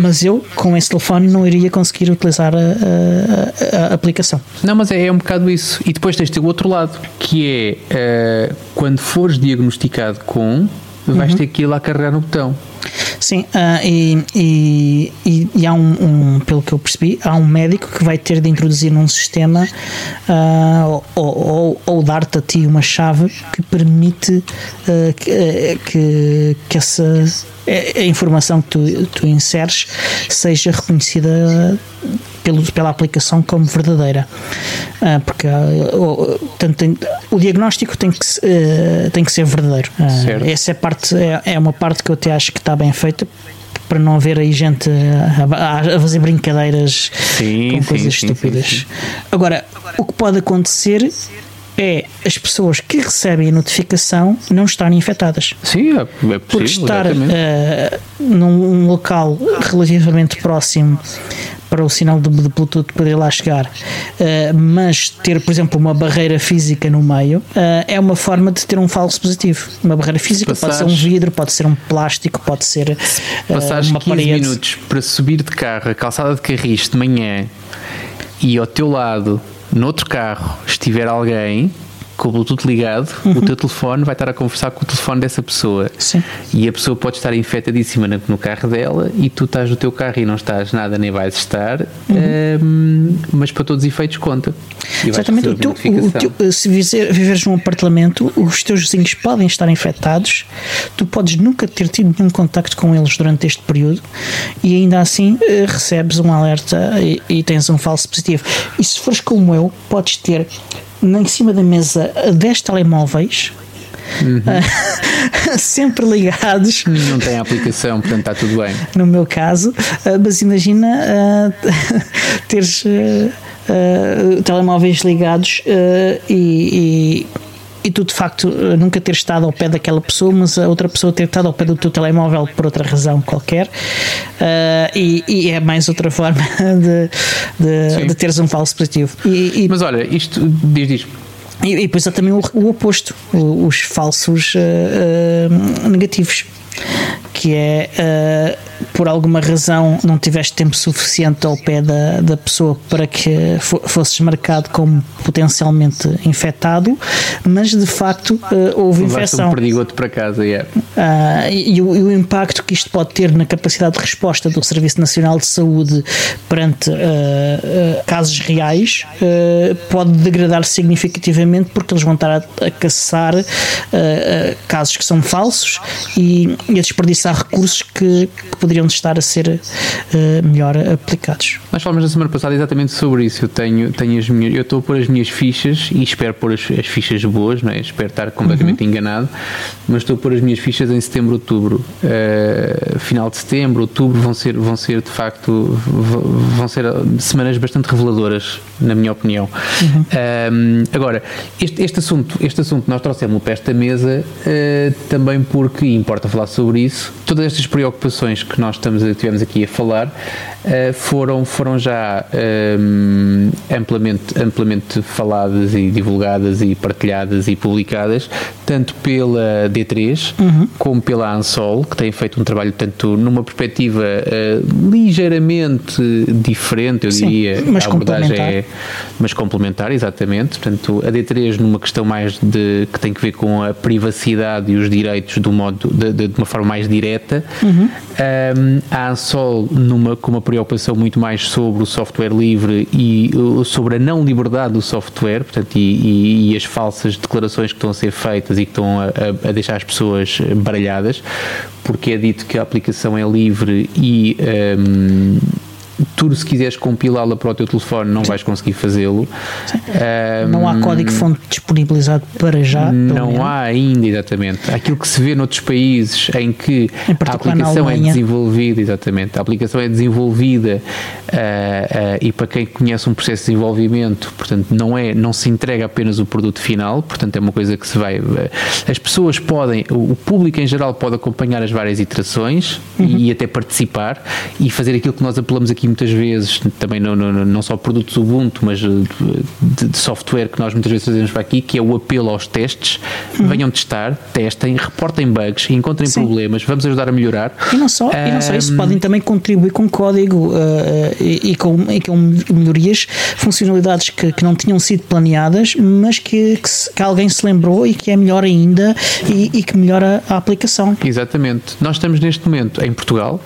Mas eu, com esse telefone, não iria conseguir utilizar a, a, a, aplicação. Não, mas é, é um bocado isso. E depois tens o outro lado, que é quando fores diagnosticado com, vais uhum. ter que ir lá carregar no botão. Sim, uh, e, e, e, há um, um, pelo que eu percebi, há um médico que vai ter de introduzir num sistema uh, ou, ou, ou dar-te a ti uma chave que permite uh, que, que, que essa a informação que tu, tu inseres seja reconhecida pela aplicação como verdadeira. Uh, porque uh, tanto tem, o diagnóstico tem que, uh, tem que ser verdadeiro. essa é, parte, é, é uma parte que eu até acho que está bem feita para não haver aí gente a, fazer brincadeiras sim, com coisas sim, estúpidas. Sim, Agora, o que pode acontecer é as pessoas que recebem a notificação não estarem infectadas. Sim, é, é possível. Porque estar uh, num local relativamente próximo para o sinal de, de Bluetooth poder lá chegar, uh, mas ter, por exemplo, uma barreira física no meio, uh, é uma forma de ter um falso positivo. Uma barreira física passares, pode ser um vidro, pode ser um plástico, pode ser uh, passares uma 15 parede. minutos para subir de carro, a calçada de carris de manhã e ao teu lado noutro carro estiver alguém com o Bluetooth ligado, uhum. o teu telefone vai estar a conversar com o telefone dessa pessoa. Sim. E a pessoa pode estar infectadíssima no carro dela e tu estás no teu carro e não estás nada, nem vais estar, uhum. um, mas para todos os efeitos conta. Exatamente. O teu, o teu, se viveres num apartamento, os teus vizinhos podem estar infectados, tu podes nunca ter tido nenhum contacto com eles durante este período e ainda assim eh, recebes um alerta e, e tens um falso positivo. E se fores como eu, podes ter em cima da mesa 10 telemóveis. Uhum. [LAUGHS] sempre ligados. Não tem aplicação, portanto está tudo bem. No meu caso, uh, mas imagina uh, [LAUGHS] teres uh, telemóveis ligados e, e e tu de facto nunca ter estado ao pé daquela pessoa, mas a outra pessoa ter estado ao pé do teu telemóvel por outra razão qualquer, uh, e, e, é mais outra forma [LAUGHS] de, de, de teres um falso positivo. E, e, mas olha, isto diz isto. E, e depois há também o, o oposto, os falsos uh, uh, negativos, que é por alguma razão não tiveste tempo suficiente ao pé da, da pessoa para que fosses marcado como potencialmente infectado, mas de facto uh, houve infecção. um perdigoto para casa, yeah. Uh, e, e, o, e, o, impacto que isto pode ter na capacidade de resposta do Serviço Nacional de Saúde perante uh, casos reais pode degradar significativamente porque eles vão estar a, a caçar casos que são falsos e, e a desperdiçar recursos que, que poderiam estar a ser melhor aplicados. Nós falamos na semana passada exatamente sobre isso. Eu tenho, tenho as minhas, eu estou a pôr as minhas fichas e espero pôr as, as fichas boas, não é? espero estar completamente uhum. enganado, mas estou a pôr as minhas fichas em setembro, outubro. Uh, final de setembro, outubro vão ser, vão ser de facto vão ser semanas bastante reveladoras, na minha opinião. Uhum. Uh, agora, este, este, assunto, este assunto nós trouxemos para esta mesa uh, também porque importa falar sobre isso. Todas estas preocupações que nós estamos, tivemos aqui a falar foram, foram já um, amplamente, amplamente faladas e divulgadas e partilhadas e publicadas, tanto pela D3 uhum. como pela Ansol, que têm feito um trabalho tanto numa perspectiva uh, ligeiramente diferente, eu Sim, diria, mas a abordagem é mas complementar, exatamente. Portanto, a D3 numa questão mais de que tem que ver com a privacidade e os direitos do modo de, de, de uma forma mais direta. Uhum. Um, a Ansol numa com uma preocupação muito mais sobre o software livre e uh, sobre a não liberdade do software, portanto, e, e, e as falsas declarações que estão a ser feitas e que estão a, a, a deixar as pessoas baralhadas, porque é dito que a aplicação é livre e um, tu se quiseres compilá-la para o teu telefone não vais conseguir fazê-lo. Um, não há código-fonte disponibilizado para já. Não há ainda, exatamente. Aquilo que se vê noutros países em que em a aplicação é desenvolvida, exatamente, a aplicação é desenvolvida uh, uh, e para quem conhece um processo de desenvolvimento, portanto, não é, não se entrega apenas o produto final, portanto, é uma coisa que se vai. As pessoas podem, o público em geral pode acompanhar as várias iterações uhum. e, e até participar e fazer aquilo que nós apelamos aqui muitas vezes, também não, não, não só produtos Ubuntu, mas de, de, software que nós muitas vezes fazemos para aqui, que é o apelo aos testes. Uhum. Venham testar, testem, reportem bugs, encontrem Sim. problemas, vamos ajudar a melhorar. E não só, e não só isso, podem também contribuir com código uh, e, e, com, e com melhorias, funcionalidades que, que não tinham sido planeadas, mas que, que, que alguém se lembrou e que é melhor ainda e, e que melhora a aplicação. Exatamente. Nós estamos neste momento em Portugal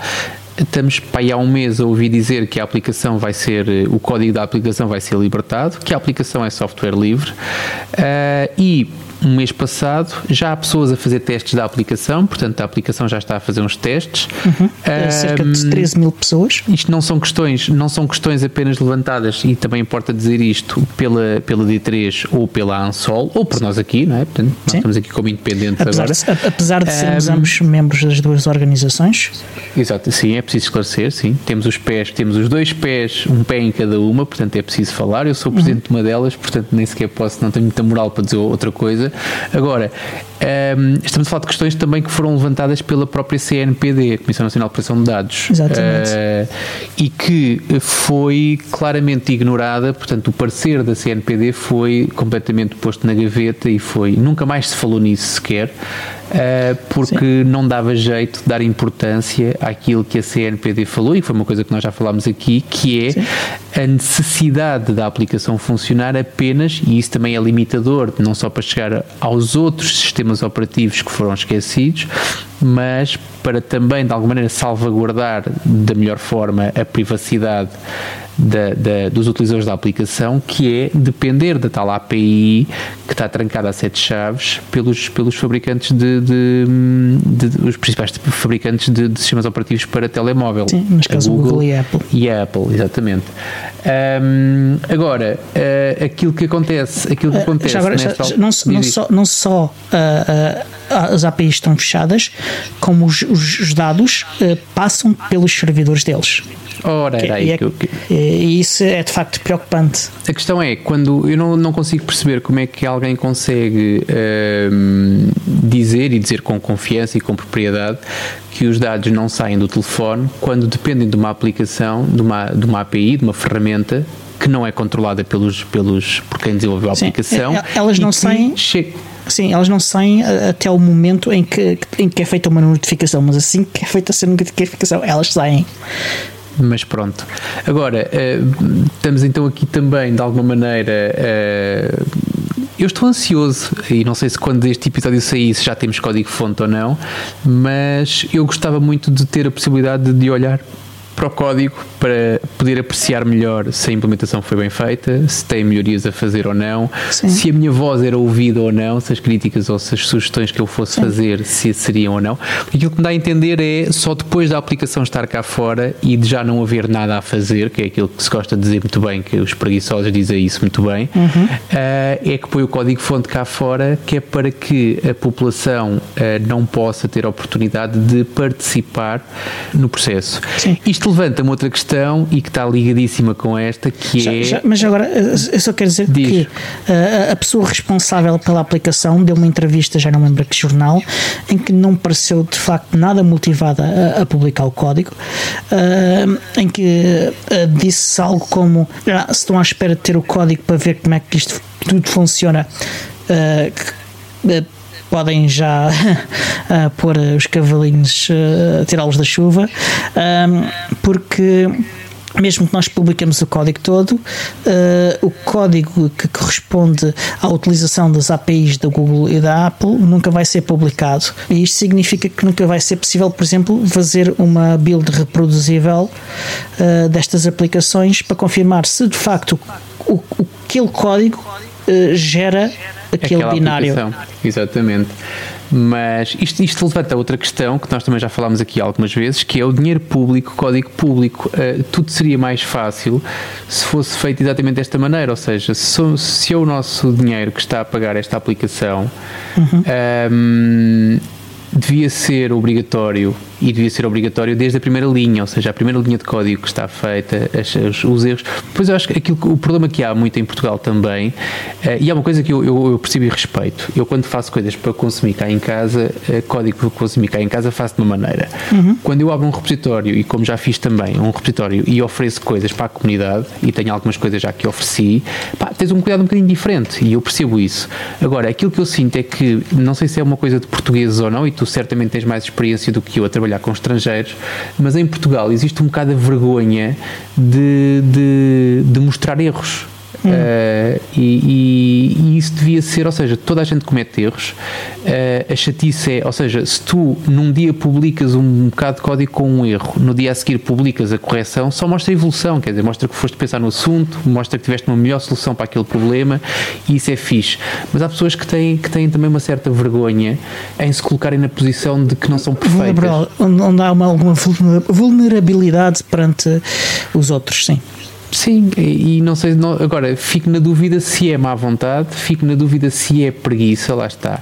estamos para aí há um mês a ouvir dizer que a aplicação vai ser, eh, o código da aplicação vai ser libertado, que a aplicação é software livre uh, e um mês passado, já há pessoas a fazer testes da aplicação, portanto a aplicação já está a fazer uns testes. Uhum. É cerca de 13 mil pessoas. Isto não são questões, não são questões apenas levantadas, e também importa dizer isto, pela, pela D3 ou pela Ansol, ou por nós aqui, não é? Portanto, nós estamos aqui como independentes apesar agora. De, apesar de sermos um, ambos membros das duas organizações. Exato, sim, é preciso esclarecer, sim. Temos os pés, temos os dois pés, um pé em cada uma, portanto é preciso falar. Eu sou presidente uhum. de uma delas, portanto nem sequer posso, não tenho muita moral para dizer outra coisa. Agora, um, estamos a falar de questões também que foram levantadas pela própria CNPD, a Comissão Nacional de Proteção de Dados. Exatamente. Uh, e que foi claramente ignorada, portanto, o parecer da CNPD foi completamente posto na gaveta e foi. Nunca mais se falou nisso sequer. Uh, porque Sim. não dava jeito de dar importância àquilo que a CNPD falou, e foi uma coisa que nós já falámos aqui, que é Sim. a necessidade da aplicação funcionar apenas, e isso também é limitador, não só para chegar aos outros sistemas operativos que foram esquecidos, mas para também de alguma maneira salvaguardar da melhor forma a privacidade da, da, dos utilizadores da aplicação, que é depender da tal API que está trancada a sete chaves pelos, pelos fabricantes de, de, de, de os principais fabricantes de, sistemas operativos para telemóvel. Sim, mas caso Google, Google, e a Apple. E a Apple, exatamente. Um, agora, uh, aquilo que acontece, aquilo que uh, acontece agora, nesta... já, não, não, só, não só uh, as APIs estão fechadas, como os, os dados passam pelos servidores deles. Ora, era aí é, que eu... E isso é de facto preocupante. A questão é, quando eu não, não consigo perceber como é que alguém consegue uh, dizer e dizer com confiança e com propriedade que os dados não saem do telefone quando dependem de uma aplicação, de uma, de uma API, de uma ferramenta que não é controlada pelos, pelos, por quem desenvolveu a Sim, aplicação. Elas não saem. Chega, Sim, elas não saem até o momento em que, em que é feita uma notificação, mas assim que é feita essa notificação, elas saem. Mas pronto. Agora, uh, estamos então aqui também, de alguma maneira. Uh, eu estou ansioso e não sei se quando este episódio sair se já temos código-fonte ou não, mas eu gostava muito de ter a possibilidade de olhar para o código para poder apreciar melhor se a implementação foi bem feita, se tem melhorias a fazer ou não, Sim. se a minha voz era ouvida ou não, se as críticas ou se as sugestões que eu fosse Sim. fazer se seriam ou não. Aquilo que me dá a entender é só depois da aplicação estar cá fora e de já não haver nada a fazer, que é aquilo que se gosta de dizer muito bem, que os preguiçosos dizem isso muito bem, uhum. uh, é que põe o código-fonte cá fora, que é para que a população uh, não possa ter a oportunidade de participar no processo. Sim. Isto levanta-me outra questão e que está ligadíssima com esta, que já, é. Já, mas agora, eu só quero dizer Diz. que uh, a pessoa responsável pela aplicação deu uma entrevista, já não lembro que jornal, em que não pareceu de facto nada motivada a, a publicar o código, uh, em que uh, disse algo como: ah, se estão à espera de ter o código para ver como é que isto tudo funciona. Uh, podem já uh, [LAUGHS] pôr os cavalinhos, uh, tirá-los da chuva, porque mesmo que nós publiquemos o código todo, uh, o código que corresponde à utilização das APIs da Google e da Apple nunca vai ser publicado. E isto significa que nunca vai ser possível, por exemplo, fazer uma build reproduzível uh, destas aplicações para confirmar se de facto o, o, aquele código uh, gera aquele Aquela binário. Aplicação. Exatamente. Mas isto, isto levanta outra questão que nós também já falámos aqui algumas vezes, que é o dinheiro público, código público. Uh, tudo seria mais fácil se fosse feito exatamente desta maneira, ou seja, se, se é o nosso dinheiro que está a pagar esta aplicação, uhum. um, devia ser obrigatório e devia ser obrigatório desde a primeira linha, ou seja, a primeira linha de código que está feita, os, os erros. Pois eu acho que aquilo, o problema que há muito em Portugal também, uh, e é uma coisa que eu, eu, eu, percebo e respeito, eu quando faço coisas para consumir cá em casa, uh, código para consumir cá em casa faço de uma maneira. Uhum. Quando eu abro um repositório, e como já fiz também, um repositório e ofereço coisas para a comunidade, e tenho algumas coisas já que ofereci, pá, tens um cuidado um bocadinho diferente, e eu percebo isso. Agora, aquilo que eu sinto é que, não sei se é uma coisa de portugueses ou não, e tu certamente tens mais experiência do que eu a trabalhar trabalhar com estrangeiros, mas em Portugal existe um bocado a vergonha de, de, de mostrar erros. Hum. Uh, e, e, e, isso devia ser, ou seja, toda a gente comete erros. Uh, a chatice é, ou seja, se tu num dia publicas um bocado de código com um erro, no dia a seguir publicas a correção, só mostra a evolução, quer dizer, mostra que foste pensar no assunto, mostra que tiveste uma melhor solução para aquele problema e isso é fixe. Mas há pessoas que têm, que têm também uma certa vergonha em se colocarem na posição de que não são perfeitas. Onde há uma, alguma vulnerabilidade perante os outros, sim. Sim, e, não sei, não, agora fico na dúvida se é má vontade, fico na dúvida se é preguiça, lá está.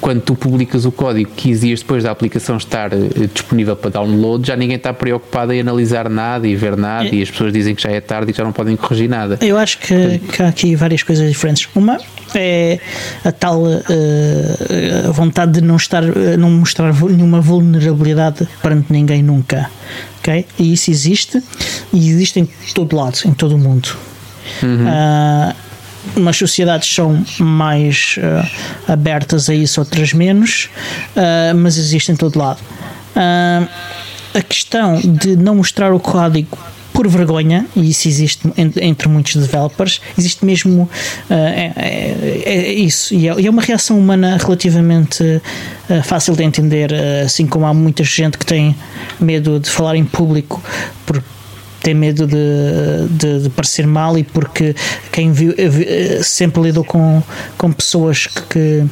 Quando tu publicas o código 15 dias depois da aplicação estar eh, disponível para download, já ninguém está preocupado em analisar nada e ver nada, é. e as pessoas dizem que já é tarde e já não podem corrigir nada. Eu acho que, que há aqui várias coisas diferentes. Uma é a tal uh, vontade de não estar, não mostrar nenhuma vulnerabilidade perante ninguém nunca ok? E isso existe e existe em todo lado, em todo o mundo. Uhum. Uh, umas sociedades são mais uh, abertas a isso, outras menos, uh, mas existe em todo lado. a questão de não mostrar o código por vergonha, e isso existe entre muitos developers, existe mesmo uh, é, é, é, isso. E é, é, uma reação humana relativamente uh, fácil de entender, uh, assim como há muita gente que tem medo de falar em público por tem medo de, de, de, parecer mal e porque quem viu, sempre lidou com, com pessoas que,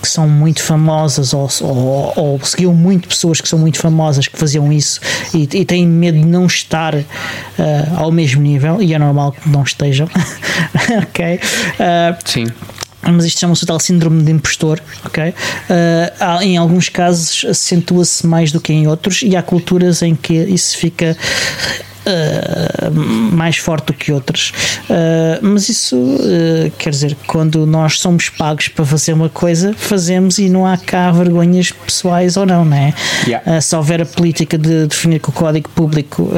que são muito famosas ou, ou, ou, seguiam muito pessoas que são muito famosas que faziam isso e, e têm medo de não estar uh, ao mesmo nível e é normal que não estejam [LAUGHS] ok uh, sim mas isto chama-se o tal síndrome de impostor, ok? Uh, em alguns casos acentua-se mais do que em outros e há culturas em que isso fica uh, mais forte do que outras. Uh, mas isso uh, quer dizer que quando nós somos pagos para fazer uma coisa, fazemos e não há cá vergonhas pessoais ou não, não é? Yeah. se houver a política de definir que o código público,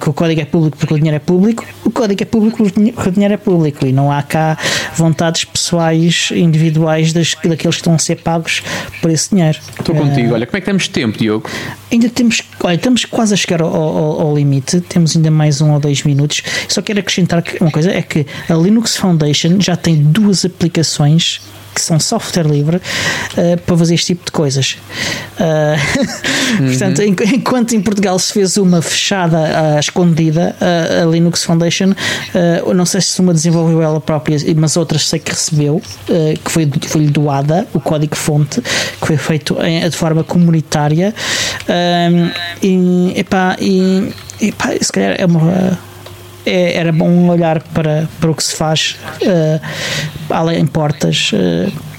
que o código é público porque o dinheiro é público, o código é público porque o dinheiro é público e não há cá vontades pessoais individuais das, daqueles que estão a ser pagos por esse dinheiro. Estou contigo. Olha, como é que temos tempo, Diogo? Ainda temos, olha, estamos quase a chegar ao, ao, ao, limite, temos ainda mais um ou dois minutos. Só quero acrescentar uma coisa: é que a Linux Foundation já tem duas aplicações que são software livre uh, para fazer este tipo de coisas. Uh, [LAUGHS] uhum. Portanto, enquanto em Portugal se fez uma fechada à escondida, a Linux Foundation, uh, não sei se uma desenvolveu ela própria, mas outras sei que recebeu, que foi, foi doada, o código-fonte, que foi feito em, de forma comunitária. e, epá, e, epá, se calhar é uma é, era bom olhar para, para o que se faz uh, além portas uh,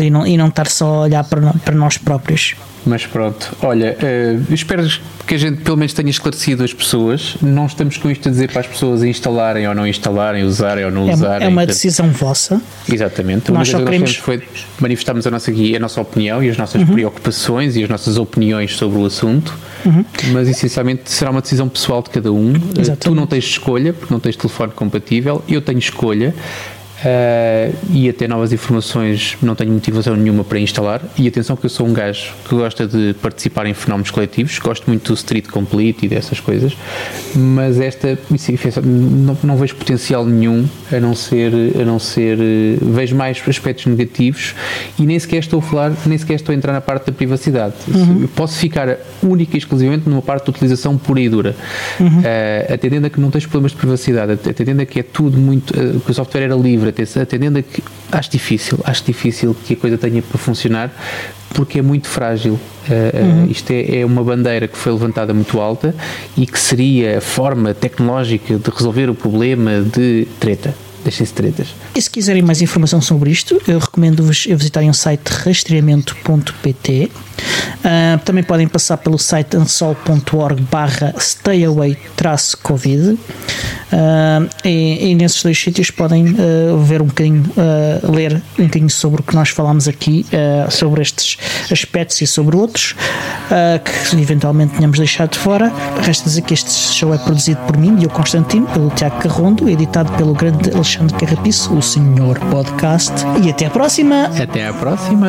e, não, e não estar só a olhar para, para nós próprios. Mas pronto, olha, uh, espero que a gente pelo menos tenha esclarecido as pessoas. Não estamos com isto a dizer para as pessoas instalarem ou não instalarem, usarem ou não é, usarem. É uma decisão vossa. Exatamente. Nós só queremos foi manifestarmos a nossa a nossa opinião e as nossas uhum. preocupações e as nossas opiniões sobre o assunto. Uhum. Mas essencialmente será uma decisão pessoal de cada um. Exatamente. Tu não tens escolha, porque não tens telefone compatível. Eu tenho escolha. Uh, e até novas informações não tenho motivação nenhuma para instalar. E atenção que eu sou um gajo que gosta de participar em fenómenos coletivos, gosto muito do Street Complete e dessas coisas, mas esta não, não vejo potencial nenhum a não ser, a não ser vejo mais aspectos negativos e nem sequer estou a falar, nem sequer estou a entrar na parte da privacidade. Uhum. Posso ficar única e exclusivamente numa parte de utilização pura e dura, uhum. uh, atendendo a que não tens problemas de privacidade, atendendo a que é tudo muito, uh, que o software era livre atendendo a que acho difícil, acho difícil que a coisa tenha para funcionar porque é muito frágil. Uh, uhum. Isto é, é, uma bandeira que foi levantada muito alta e que seria a forma tecnológica de resolver o problema de treta. Deixem-se tretas. E se quiserem mais informação sobre isto, eu recomendo-vos visitarem o site rastreamento.pt. Uh, também podem passar pelo site ansol.org barra stayaway-covid uh, e, e, nesses dois sítios podem uh, ver um bocadinho, ler um bocadinho sobre o que nós falámos aqui, sobre estes aspectos e sobre outros que eventualmente tenhamos deixado de fora. Resta dizer que este show é produzido por mim, Diogo Constantino, pelo Tiago Carrondo, editado pelo grande Alexandre Carrapiço, o Senhor Podcast. E até à próxima! Até à próxima!